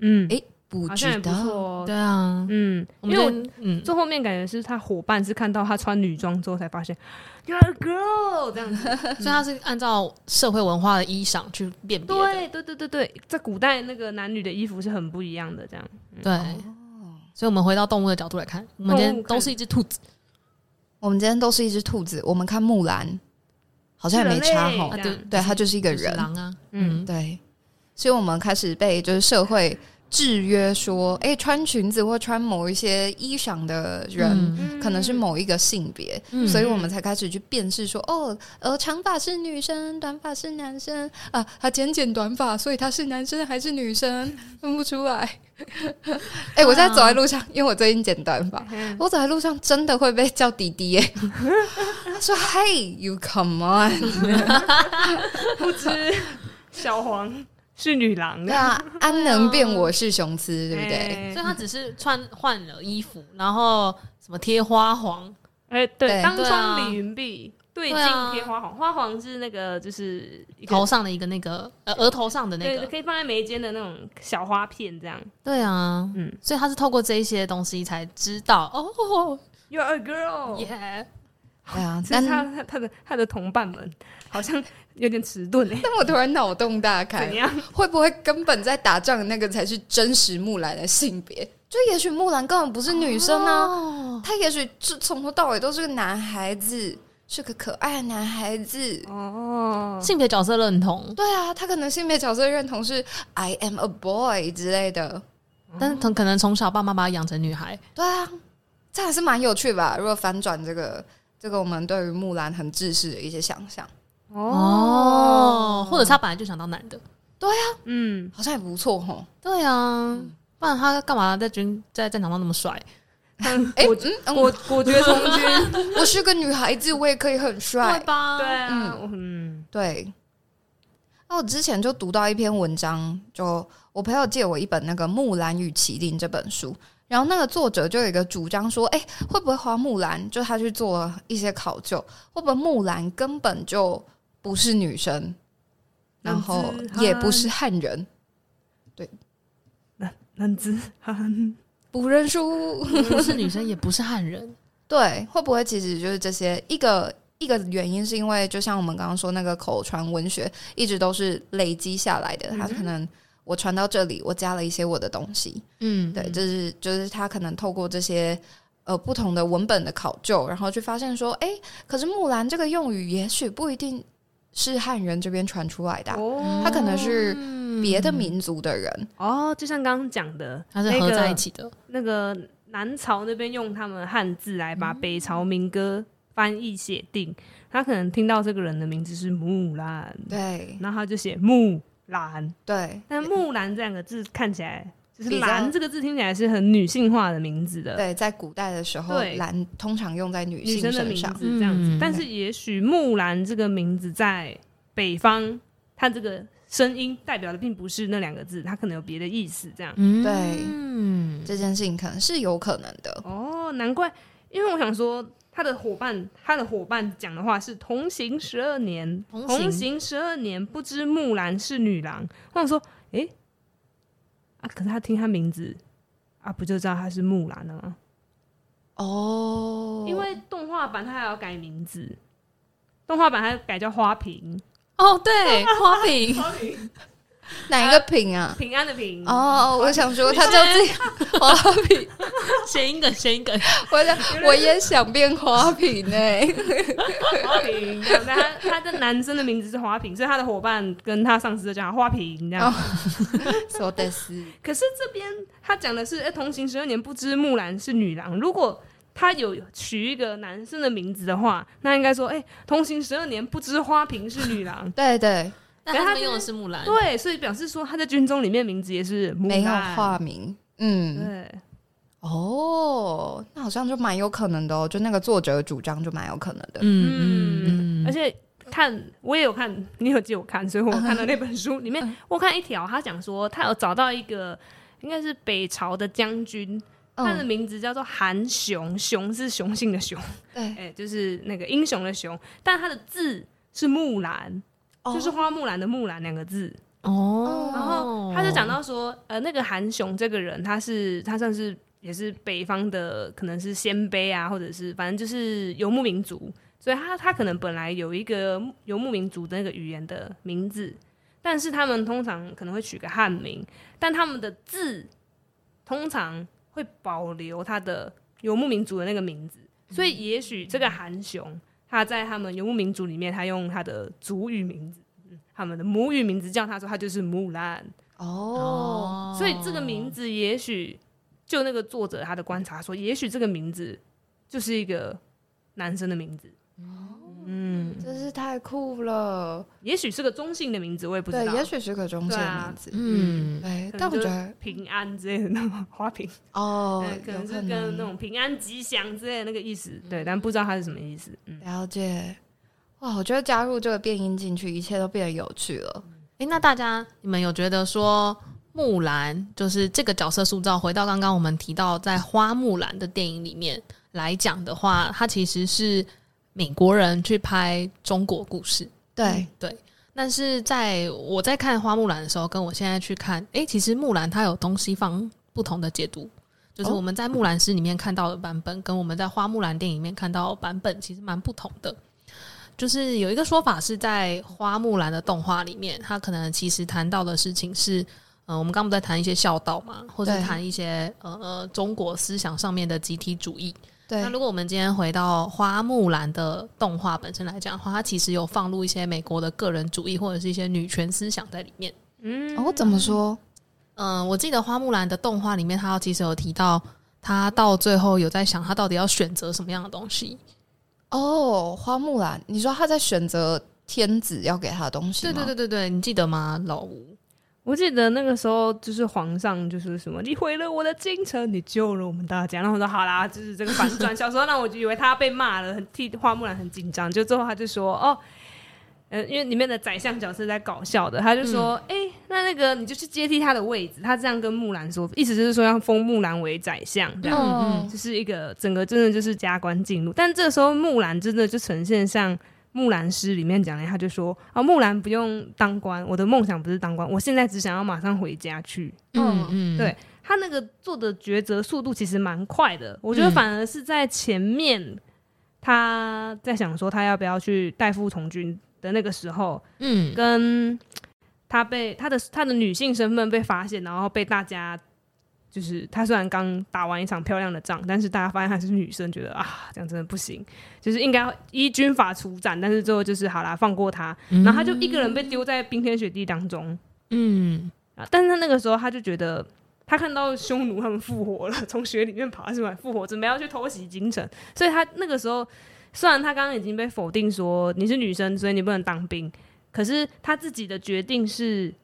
嗯，诶，不知道。对啊，嗯，因为我嗯，最后面感觉是他伙伴是看到他穿女装之后才发现，You're a girl 这样子，所以他是按照社会文化的衣裳去辨别。对对对对对，在古代那个男女的衣服是很不一样的，这样对。所以，我们回到动物的角度来看，我们今天都是一只兔子。我们今天都是一只兔子。我们看木兰，好像也没差哈。对，对，他就是一个人。狼啊，嗯，对。所以我们开始被就是社会。制约说，哎、欸，穿裙子或穿某一些衣裳的人，嗯、可能是某一个性别，嗯、所以我们才开始去辨识说，哦，呃，长发是女生，短发是男生啊，他剪剪短发，所以他是男生还是女生，分不出来。哎、欸，我现在走在路上，因为我最近剪短发，我走在路上真的会被叫弟弟耶。说，Hey，you come on，不知小黄。是女郎，对啊，安能辨我是雄雌，对不对？欸、所以她只是穿换了衣服，然后什么贴花黄，哎、欸，对，当窗理云鬓，对镜贴花黄，花黄是那个就是头上的一个那个呃额头上的那个，可以放在眉间的那种小花片，这样。对啊，嗯，所以他是透过这一些东西才知道哦，You're a girl，耶，Yeah. 对啊，但他他他的他的同伴们好像。有点迟钝哎，但我突然脑洞大开，怎样？会不会根本在打仗的那个才是真实木兰的性别？就也许木兰根本不是女生呢、啊，哦、他也许是从头到尾都是个男孩子，是个可爱的男孩子哦。性别角色认同，对啊，他可能性别角色认同是 I am a boy 之类的，但是可能从小爸妈把他养成女孩，对啊，这还是蛮有趣吧？如果反转这个，这个我们对于木兰很自私的一些想象。哦，或者他本来就想当男的，对呀，嗯，好像也不错吼，对啊，不然他干嘛在军在战场上那么帅？哎，果果果决从军，我是个女孩子，我也可以很帅，对吧？对啊，嗯，对。那我之前就读到一篇文章，就我朋友借我一本那个《木兰与麒麟》这本书，然后那个作者就有一个主张说，哎，会不会花木兰？就他去做一些考究，会不会木兰根本就不是女生，然后也不是汉人，对，男男子汉。不认输，不是女生，也不是汉人，对，会不会其实就是这些一个一个原因，是因为就像我们刚刚说那个口传文学一直都是累积下来的，他可能我传到这里，我加了一些我的东西。嗯，对，就是就是他可能透过这些呃不同的文本的考究，然后去发现说，哎，可是木兰这个用语也许不一定是汉人这边传出来的，哦，他可能是别的民族的人。哦，就像刚刚讲的，他是合在一起的。那个南朝那边用他们汉字来把北朝民歌翻译写定，他可能听到这个人的名字是木兰，对，然后他就写木兰，对。但木兰这两个字看起来就是“兰”这个字听起来是很女性化的名字的，对，在古代的时候，“兰”通常用在女性身上，这样子。但是也许木兰这个名字在北方，它这个声音代表的并不是那两个字，它可能有别的意思，这样。对，嗯，这件事情可能是有可能的。哦，难怪，因为我想说。他的伙伴，他的伙伴讲的话是“同行十二年，同行十二年，不知木兰是女郎。”我想说，哎、欸，啊，可是他听他名字啊，不就知道他是木兰了吗？哦，因为动画版他还要改名字，动画版他改叫花瓶。哦，对，花瓶。花瓶 哪一个平啊？平安的平哦，我想说 他叫自己花瓶，谐音梗，谐音梗。我想我也想变花瓶呢。花瓶，他他的男生的名字是花瓶，所以他的伙伴跟他上司就叫他花瓶这样。说的是，可是这边他讲的是，哎，同行十二年，不知木兰是女郎。如果他有取一个男生的名字的话，那应该说，哎，同行十二年，不知花瓶是女郎。对对。但他用的是木兰，对，所以表示说他在军中里面名字也是木兰，没有化名。嗯，对。哦，那好像就蛮有可能的哦，就那个作者的主张就蛮有可能的。嗯嗯嗯。而且看我也有看，你有借我看，所以我看到那本书里面，我看一条，他讲说他有找到一个应该是北朝的将军，他的名字叫做韩雄，雄是雄性的雄，对，哎，就是那个英雄的雄，但他的字是木兰。就是花木兰的木兰两个字。哦，然后他就讲到说，呃，那个韩雄这个人，他是他算是也是北方的，可能是鲜卑啊，或者是反正就是游牧民族，所以他他可能本来有一个游牧民族的那个语言的名字，但是他们通常可能会取个汉名，但他们的字通常会保留他的游牧民族的那个名字，所以也许这个韩雄。他在他们游牧民族里面，他用他的族语名字，他们的母语名字叫他说，他就是木兰哦。所以这个名字，也许就那个作者他的观察说，也许这个名字就是一个男生的名字。嗯，真是太酷了。也许是个中性的名字，我也不知道。对，也许是个中性的名字。嗯，哎。但我觉得平安之类的那种花瓶哦，可能是跟那种平安吉祥之类的那个意思。对，但不知道它是什么意思。了解。哇，我觉得加入这个变音进去，一切都变得有趣了。哎，那大家你们有觉得说木兰就是这个角色塑造？回到刚刚我们提到在花木兰的电影里面来讲的话，它其实是。美国人去拍中国故事，对、嗯、对，但是在我在看花木兰的时候，跟我现在去看，哎、欸，其实木兰它有东西方不同的解读，就是我们在木兰诗里面看到的版本，跟我们在花木兰电影里面看到的版本其实蛮不同的。就是有一个说法是在花木兰的动画里面，它可能其实谈到的事情是，呃，我们刚不在谈一些孝道嘛，或者谈一些呃呃中国思想上面的集体主义。对，那如果我们今天回到花木兰的动画本身来讲的话，它其实有放入一些美国的个人主义或者是一些女权思想在里面。嗯，哦，怎么说？嗯、呃，我记得花木兰的动画里面，它其实有提到，他到最后有在想，他到底要选择什么样的东西。哦，花木兰，你说他在选择天子要给他的东西？对对对对对，你记得吗，老吴？我记得那个时候，就是皇上就是什么，你毁了我的京城，你救了我们大家。然后我说好啦，就是这个反转。小时候，那我就以为他被骂了，很替花木兰很紧张。就最后他就说哦，呃，因为里面的宰相角色在搞笑的，他就说，哎、嗯欸，那那个你就去接替他的位置。他这样跟木兰说，意思就是说要封木兰为宰相，这样，嗯，就是一个整个真的就是加官进禄。但这个时候木兰真的就呈现像。木兰诗里面讲的，他就说啊，木兰不用当官，我的梦想不是当官，我现在只想要马上回家去。嗯嗯，对他那个做的抉择速度其实蛮快的，我觉得反而是在前面他在想说他要不要去代父从军的那个时候，嗯，跟他被他的他的女性身份被发现，然后被大家就是她虽然刚打完一场漂亮的仗，但是大家发现她是女生，觉得啊这样真的不行，就是应该依军法处斩，但是最后就是好啦，放过她，然后她就一个人被丢在冰天雪地当中，嗯啊，但是她那个时候她就觉得。他看到匈奴他们复活了，从雪里面爬出来复活，准备要去偷袭京城。所以他那个时候，虽然他刚刚已经被否定说你是女生，所以你不能当兵，可是他自己的决定是，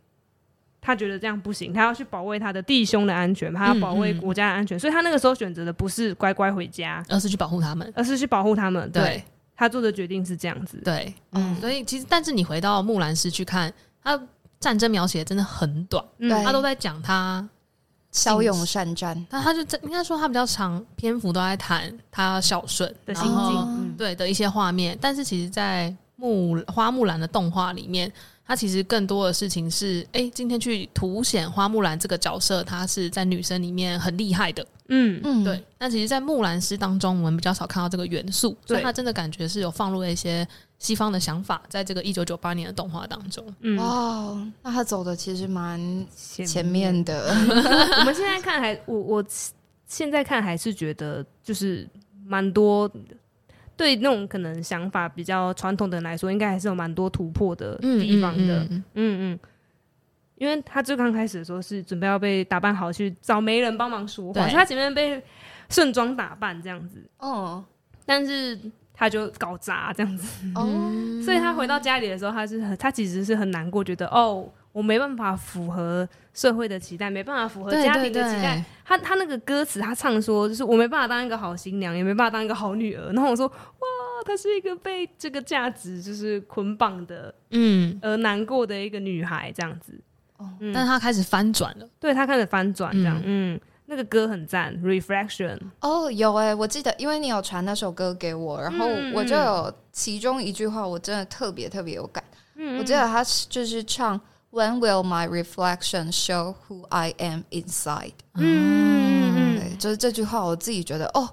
他觉得这样不行，他要去保卫他的弟兄的安全，他要保卫国家的安全。嗯嗯，所以他那个时候选择的不是乖乖回家，而是去保护他们，而是去保护他们。对，对他做的决定是这样子。对，嗯，所以其实，但是你回到木兰诗去看，他战争描写真的很短，嗯、他都在讲他。骁勇善战，那他就在应该说他比较长篇幅都在谈他孝顺的心境，对的一些画面。但是其实，在木花木兰的动画里面，它其实更多的事情是，哎、欸，今天去凸显花木兰这个角色，她是在女生里面很厉害的。嗯嗯，对。那其实，在木兰诗当中，我们比较少看到这个元素，所以他真的感觉是有放入了一些。西方的想法，在这个一九九八年的动画当中，嗯，哦，那他走的其实蛮前面的。我们现在看还，我我现在看还是觉得，就是蛮多对那种可能想法比较传统的人来说，应该还是有蛮多突破的地方的。嗯嗯，嗯，嗯，因为他最刚开始的时候是准备要被打扮好去找媒人帮忙说话，所以他前面被盛装打扮这样子。哦，但是。他就搞砸这样子，哦，所以他回到家里的时候，他是很，他其实是很难过，觉得哦，我没办法符合社会的期待，没办法符合家庭的期待。对对对，他他那个歌词，他唱说，就是我没办法当一个好新娘，也没办法当一个好女儿。然后我说，哇，她是一个被这个价值就是捆绑的，嗯，而难过的一个女孩这样子。哦，嗯，但是他开始翻转了，对，她开始翻转这样，嗯。嗯那个歌很赞，Reflection。哦，有哎、欸，我记得，因为你有传那首歌给我，然后我就有其中一句话，我真的特别特别有感。嗯，我记得他就是唱 When will my reflection show who I am inside？嗯，对，就是这句话，我自己觉得，哦，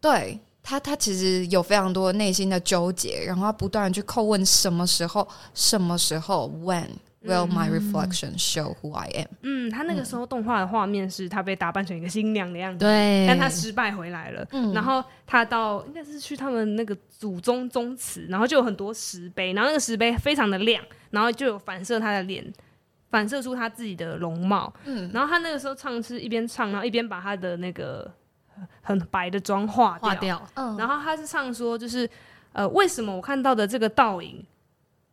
对他，他其实有非常多内心的纠结，然后他不断的去叩问什么时候，什么时候，When。Will my reflection show who I am？嗯，他那个时候动画的画面是他被打扮成一个新娘的样子，对，但他失败回来了。嗯，然后他到应该是去他们那个祖宗宗祠，然后就有很多石碑，然后那个石碑非常的亮，然后就有反射他的脸，反射出他自己的容貌。嗯，然后他那个时候唱是一边唱，然后一边把他的那个很白的妆化掉。掉嗯，然后他是唱说，就是呃，为什么我看到的这个倒影，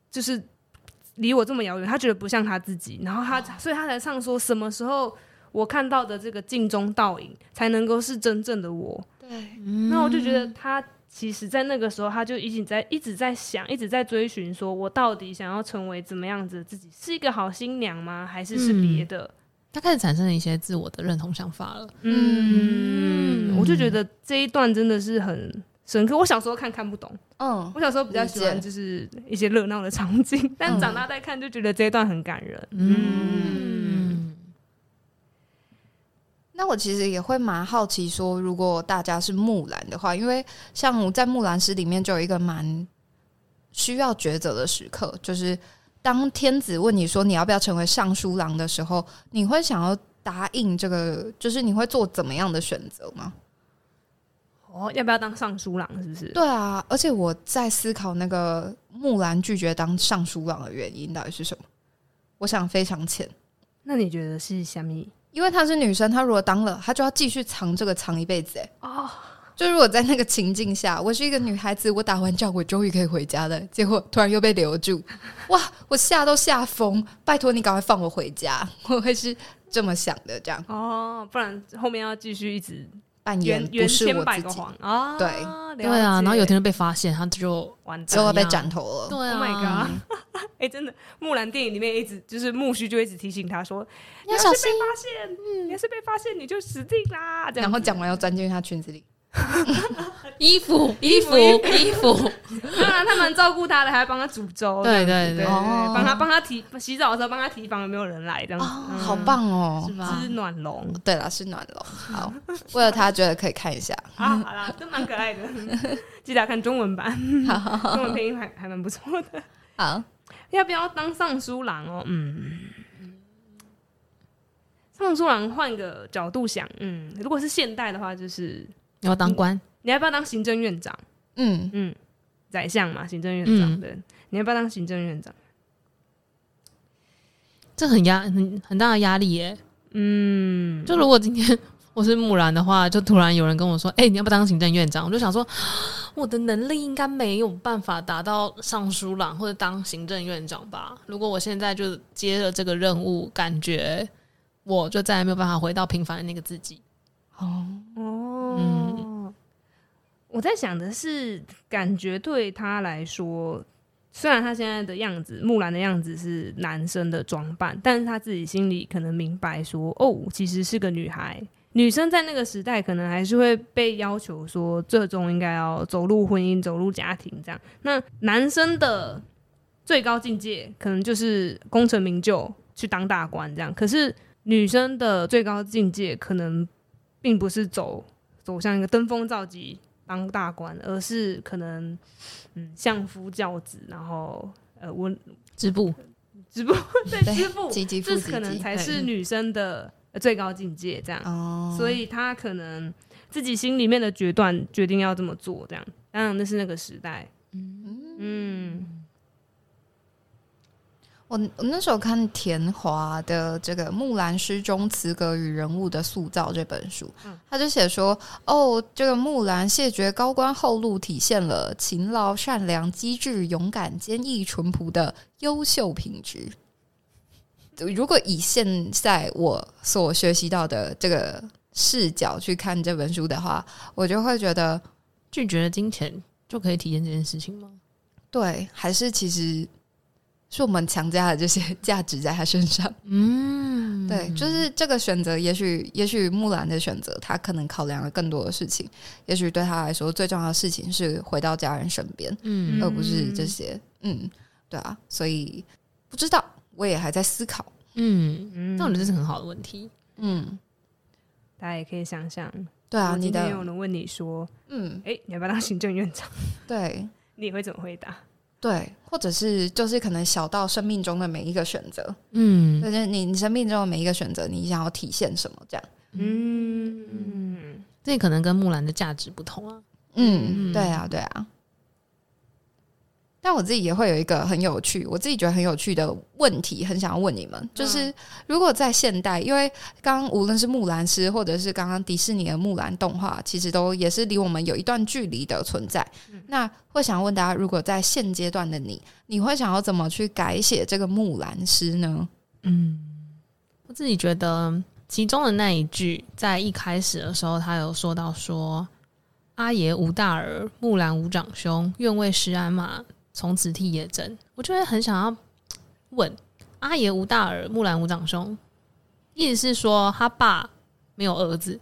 就是。离我这么遥远，他觉得不像他自己，然后他，所以他才唱说，什么时候我看到的这个镜中倒影，才能够是真正的我？对，那我就觉得他其实，在那个时候，他就已经在一直在想，一直在追寻，说我到底想要成为怎么样子的自己？是一个好新娘吗？还是是别的？他开始产生了一些自我的认同想法了。嗯，嗯，我就觉得这一段真的是很。深刻，我小时候看看不懂，嗯，我小时候比较喜欢就是一些热闹的场景，嗯、但长大再看就觉得这一段很感人。嗯，嗯，那我其实也会蛮好奇，说如果大家是木兰的话，因为像在木兰诗里面就有一个蛮需要抉择的时刻，就是当天子问你说你要不要成为尚书郎的时候，你会想要答应这个，就是你会做怎么样的选择吗？哦，要不要当尚书郎？是不是？对啊，而且我在思考那个木兰拒绝当尚书郎的原因到底是什么？我想非常浅。那你觉得是虾米？因为她是女生，她如果当了，她就要继续藏这个藏一辈子。哎，哦，就如果在那个情境下，我是一个女孩子，我打完仗我终于可以回家了，结果突然又被留住，哇，我吓都吓疯！拜托你赶快放我回家，我会是这么想的。这样哦，不然后面要继续一直。扮演不是我自己啊，对对啊，然后有天就被发现，他就完之后被斩头了。对啊，Oh my god！哎，真的，木兰电影里面一直就是木须就一直提醒他说：“你要是被发现，嗯，你要是被发现，你就死定啦。”然后讲完要钻进他裙子里。衣服，衣服，衣服，当然他蛮照顾他的，还要帮他煮粥，对对对，帮他帮他提洗澡的时候帮他提防有没有人来，这样子，好棒哦，是吧？是暖龙，对了，是暖龙。好，为了他觉得可以看一下，啊，好啦，都蛮可爱的，记得要看中文版，中文配音还还蛮不错的。好，要不要当尚书郎哦？嗯，尚书郎换个角度想，嗯，如果是现代的话，就是你要当官，你要不要当行政院长？嗯嗯，宰相嘛，行政院长、嗯、对，你要不要当行政院长？这很压很很大的压力耶。嗯，就如果今天 我是木兰的话，就突然有人跟我说：“哎、欸，你要不要当行政院长？”我就想说，我的能力应该没有办法达到尚书郎或者当行政院长吧？如果我现在就接了这个任务，感觉我就再也没有办法回到平凡的那个自己。哦哦，嗯，我在想的是，感觉对他来说。虽然他现在的样子，木兰的样子是男生的装扮，但是他自己心里可能明白说，哦，其实是个女孩。女生在那个时代，可能还是会被要求说，最终应该要走入婚姻、走入家庭这样。那男生的最高境界，可能就是功成名就，去当大官这样。可是女生的最高境界，可能并不是走走向一个登峰造极。当大官，而是可能，嗯，相夫教子，然后呃，温织布，织布，对，织布，这可能才是女生的最高境界，这样。哦，所以她可能自己心里面的决断，决定要这么做，这样。当然，那是那个时代。嗯嗯。我我那时候看田华的这个《木兰诗中词格与人物的塑造》这本书，他就写说：“哦，这个木兰谢绝高官厚禄，体现了勤劳、善良、机智、勇敢、坚毅、淳朴的优秀品质。”如果以现在我所学习到的这个视角去看这本书的话，我就会觉得拒绝了金钱就可以体验这件事情吗？对，还是其实。是我们强加的这些 价值在他身上，嗯，对，就是这个选择，也许，也许木兰的选择，他可能考量了更多的事情，也许对他来说，最重要的事情是回到家人身边，嗯，而不是这些，嗯，对啊，所以不知道，我也还在思考，嗯。嗯，那我觉得这是很好的问题，嗯，大家也可以想想，对啊，今天有人问你说，嗯，哎，你要不要当行政院长？对，你会怎么回答？对，或者是就是可能小到生命中的每一个选择，嗯，就是你你生命中的每一个选择，你想要体现什么这样，嗯。嗯，这可能跟木兰的价值不同啊，嗯，对啊，对啊。但我自己也会有一个很有趣，我自己觉得很有趣的问题，很想要问你们，就是如果在现代，因为刚刚无论是木兰诗，或者是刚刚迪士尼的木兰动画，其实都也是离我们有一段距离的存在。那会想问大家，如果在现阶段的你，你会想要怎么去改写这个木兰诗呢？嗯，我自己觉得其中的那一句，在一开始的时候，他有说到说：“阿爷无大儿，木兰无长兄，愿为施鞍马。”从此替爷征，我就会很想要问阿爷无大儿，木兰无长兄，意思是说他爸没有儿子，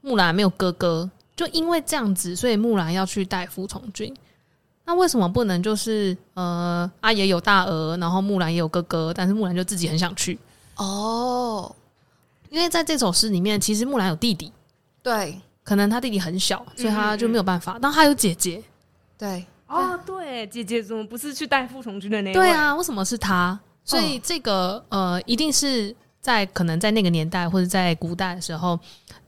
木兰没有哥哥，就因为这样子，所以木兰要去代父从军。那为什么不能就是呃阿爷有大儿，然后木兰也有哥哥，但是木兰就自己很想去？哦，因为在这首诗里面，其实木兰有弟弟，对，可能他弟弟很小，所以他就没有办法。但他有姐姐，对。哦，对，姐姐怎么不是去带父从军的那位？对啊，为什么是他？所以这个呃，一定是在可能在那个年代或者在古代的时候，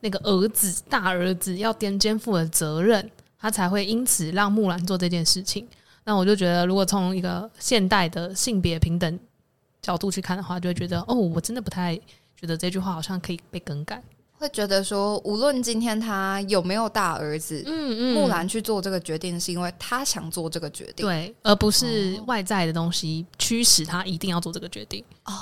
那个儿子大儿子要肩肩负的责任，他才会因此让木兰做这件事情。那我就觉得，如果从一个现代的性别平等角度去看的话，就会觉得哦，我真的不太觉得这句话好像可以被更改。会觉得说，无论今天他有没有大儿子，嗯嗯，木兰去做这个决定，是因为他想做这个决定，对，而不是外在的东西驱使他一定要做这个决定。哦。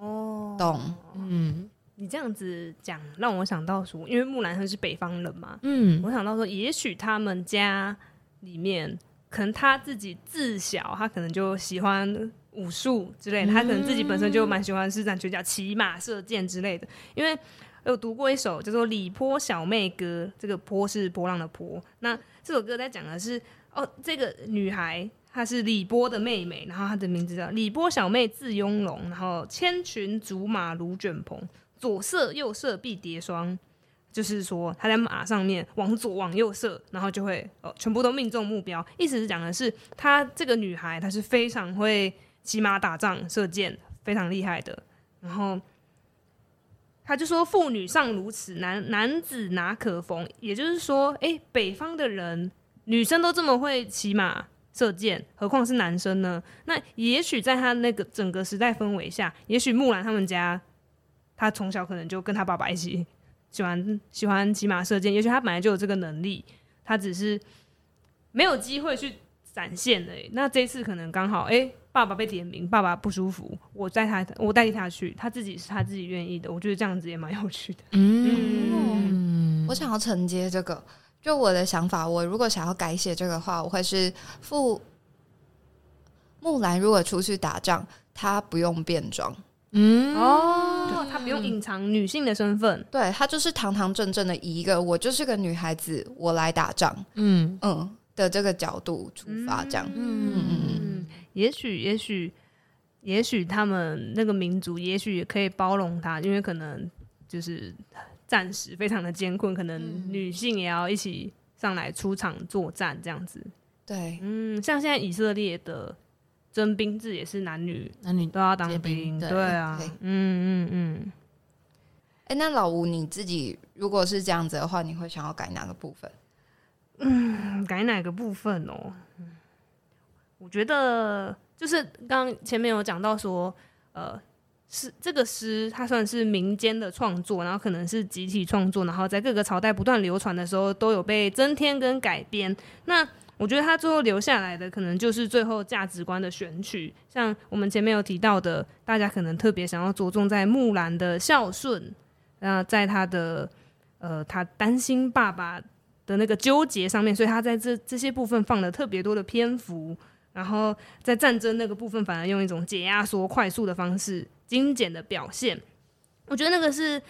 哦，懂。嗯，你这样子讲，让我想到说，因为木兰他是北方人嘛，嗯，我想到说，也许他们家里面，可能他自己自小，他可能就喜欢武术之类的，他可能自己本身就蛮喜欢施展拳脚、骑马、射箭之类的，因为。有读过一首叫做《李波小妹歌》，这个“波”是波浪的“波”。那这首歌在讲的是，哦，这个女孩她是李波的妹妹，然后她的名字叫李波小妹，字雍容，然后千群竹马如卷蓬，左射右射必叠双，就是说他在马上面往左往右射，然后就会哦全部都命中目标。意思是讲的是，她这个女孩她是非常会骑马打仗、射箭，非常厉害的。然后他就说：“妇女尚如此，男男子哪可逢？”也就是说，哎，北方的人女生都这么会骑马射箭，何况是男生呢？那也许在他那个整个时代氛围下，也许木兰他们家，他从小可能就跟他爸爸一起。喜欢喜欢骑马射箭，也许他本来就有这个能力，他只是没有机会去展现的。那这一次可能刚好，哎、欸，爸爸被点名，爸爸不舒服，我带他，我代替他去，他自己是他自己愿意的。我觉得这样子也蛮有趣的。嗯，嗯，我想要承接这个，就我的想法，我如果想要改写这个的话，我会是父木兰如果出去打仗，他不用变装。嗯哦，她不用隐藏女性的身份，对，她就是堂堂正正的一个我就是个女孩子，我来打仗，嗯嗯的这个角度出发，这样，嗯嗯嗯嗯，也许也许也许他们那个民族也许也可以包容他，因为可能就是暂时非常的艰困，可能女性也要一起上来出场作战这样子，对，嗯，像现在以色列的。征兵制也是男女男女都要当兵，对，对啊，嗯嗯嗯。哎、欸，那老吴你自己如果是这样子的话，你会想要改哪个部分？嗯，改哪个部分哦？我觉得就是刚前面有讲到说，呃，是这个诗它算是民间的创作，然后可能是集体创作，然后在各个朝代不断流传的时候，都有被增添跟改编。那我觉得他最后留下来的，可能就是最后价值观的选取，像我们前面有提到的，大家可能特别想要着重在木兰的孝顺，那在他的呃，他担心爸爸的那个纠结上面，所以他在这这些部分放了特别多的篇幅，然后在战争那个部分，反而用一种解压缩、快速的方式，精简的表现。我觉得那个是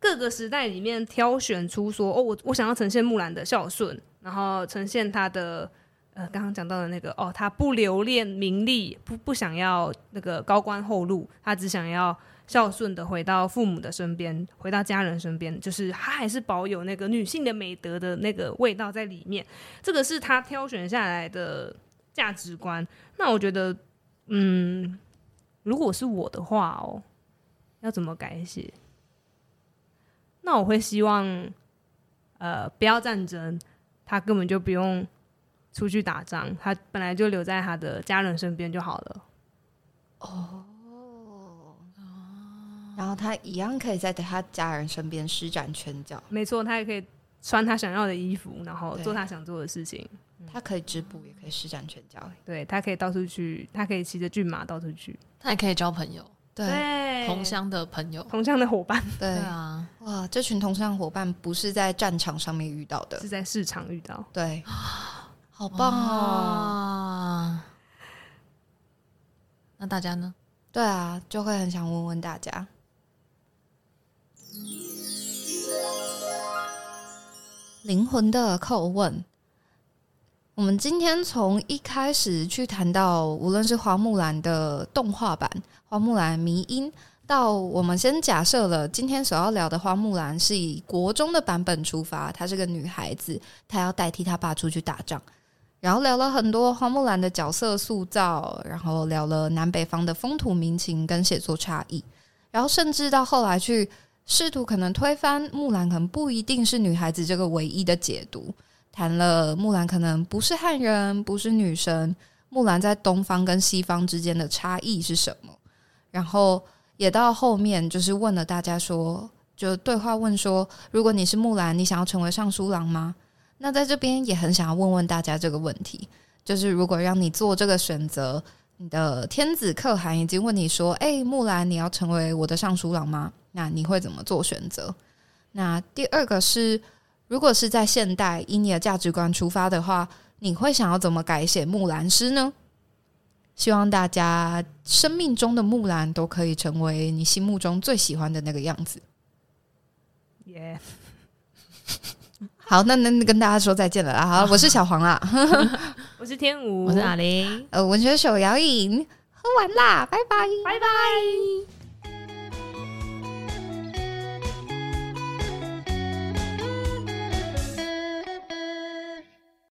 各个时代里面挑选出说，哦，我我想要呈现木兰的孝顺。然后呈现他的，呃，刚刚讲到的那个，哦，他不留恋名利，不不想要那个高官厚禄，他只想要孝顺的回到父母的身边，回到家人身边，就是他还是保有那个女性的美德的那个味道在里面。这个是他挑选下来的价值观。那我觉得，嗯，如果是我的话哦，要怎么改写？那我会希望，呃，不要战争。他根本就不用出去打仗，他本来就留在他的家人身边就好了。哦，然后他一样可以在他家人身边施展拳脚。没错，他也可以穿他想要的衣服，然后做他想做的事情。他可以织布，也可以施展拳脚。对，他可以到处去，他可以骑着骏马到处去，他也可以交朋友。对，同乡的朋友，同乡的伙伴，对。啊，哇，这群同乡伙伴不是在战场上面遇到的，是在市场遇到，对，好棒啊！那大家呢？对啊，就会很想问问大家，灵魂的叩问。我们今天从一开始去谈到，无论是花木兰的动画版、花木兰迷音，到我们先假设了今天所要聊的花木兰是以国中的版本出发，她是个女孩子，她要代替她爸出去打仗，然后聊了很多花木兰的角色塑造，然后聊了南北方的风土民情跟写作差异，然后甚至到后来去试图可能推翻木兰可能不一定是女孩子这个唯一的解读。谈了木兰可能不是汉人，不是女神。木兰在东方跟西方之间的差异是什么？然后也到后面就是问了大家说，就对话问说，如果你是木兰，你想要成为尚书郎吗？那在这边也很想要问问大家这个问题，就是如果让你做这个选择，你的天子可汗已经问你说，诶，木兰，你要成为我的尚书郎吗？那你会怎么做选择？那第二个是。如果是在现代，以你的价值观出发的话，你会想要怎么改写木兰诗呢？希望大家生命中的木兰都可以成为你心目中最喜欢的那个样子。耶！好，那那跟大家说再见了啊！好，我是小黄啦，我是天武，我是阿玲，呃，文学手摇饮喝完啦，拜拜，拜拜。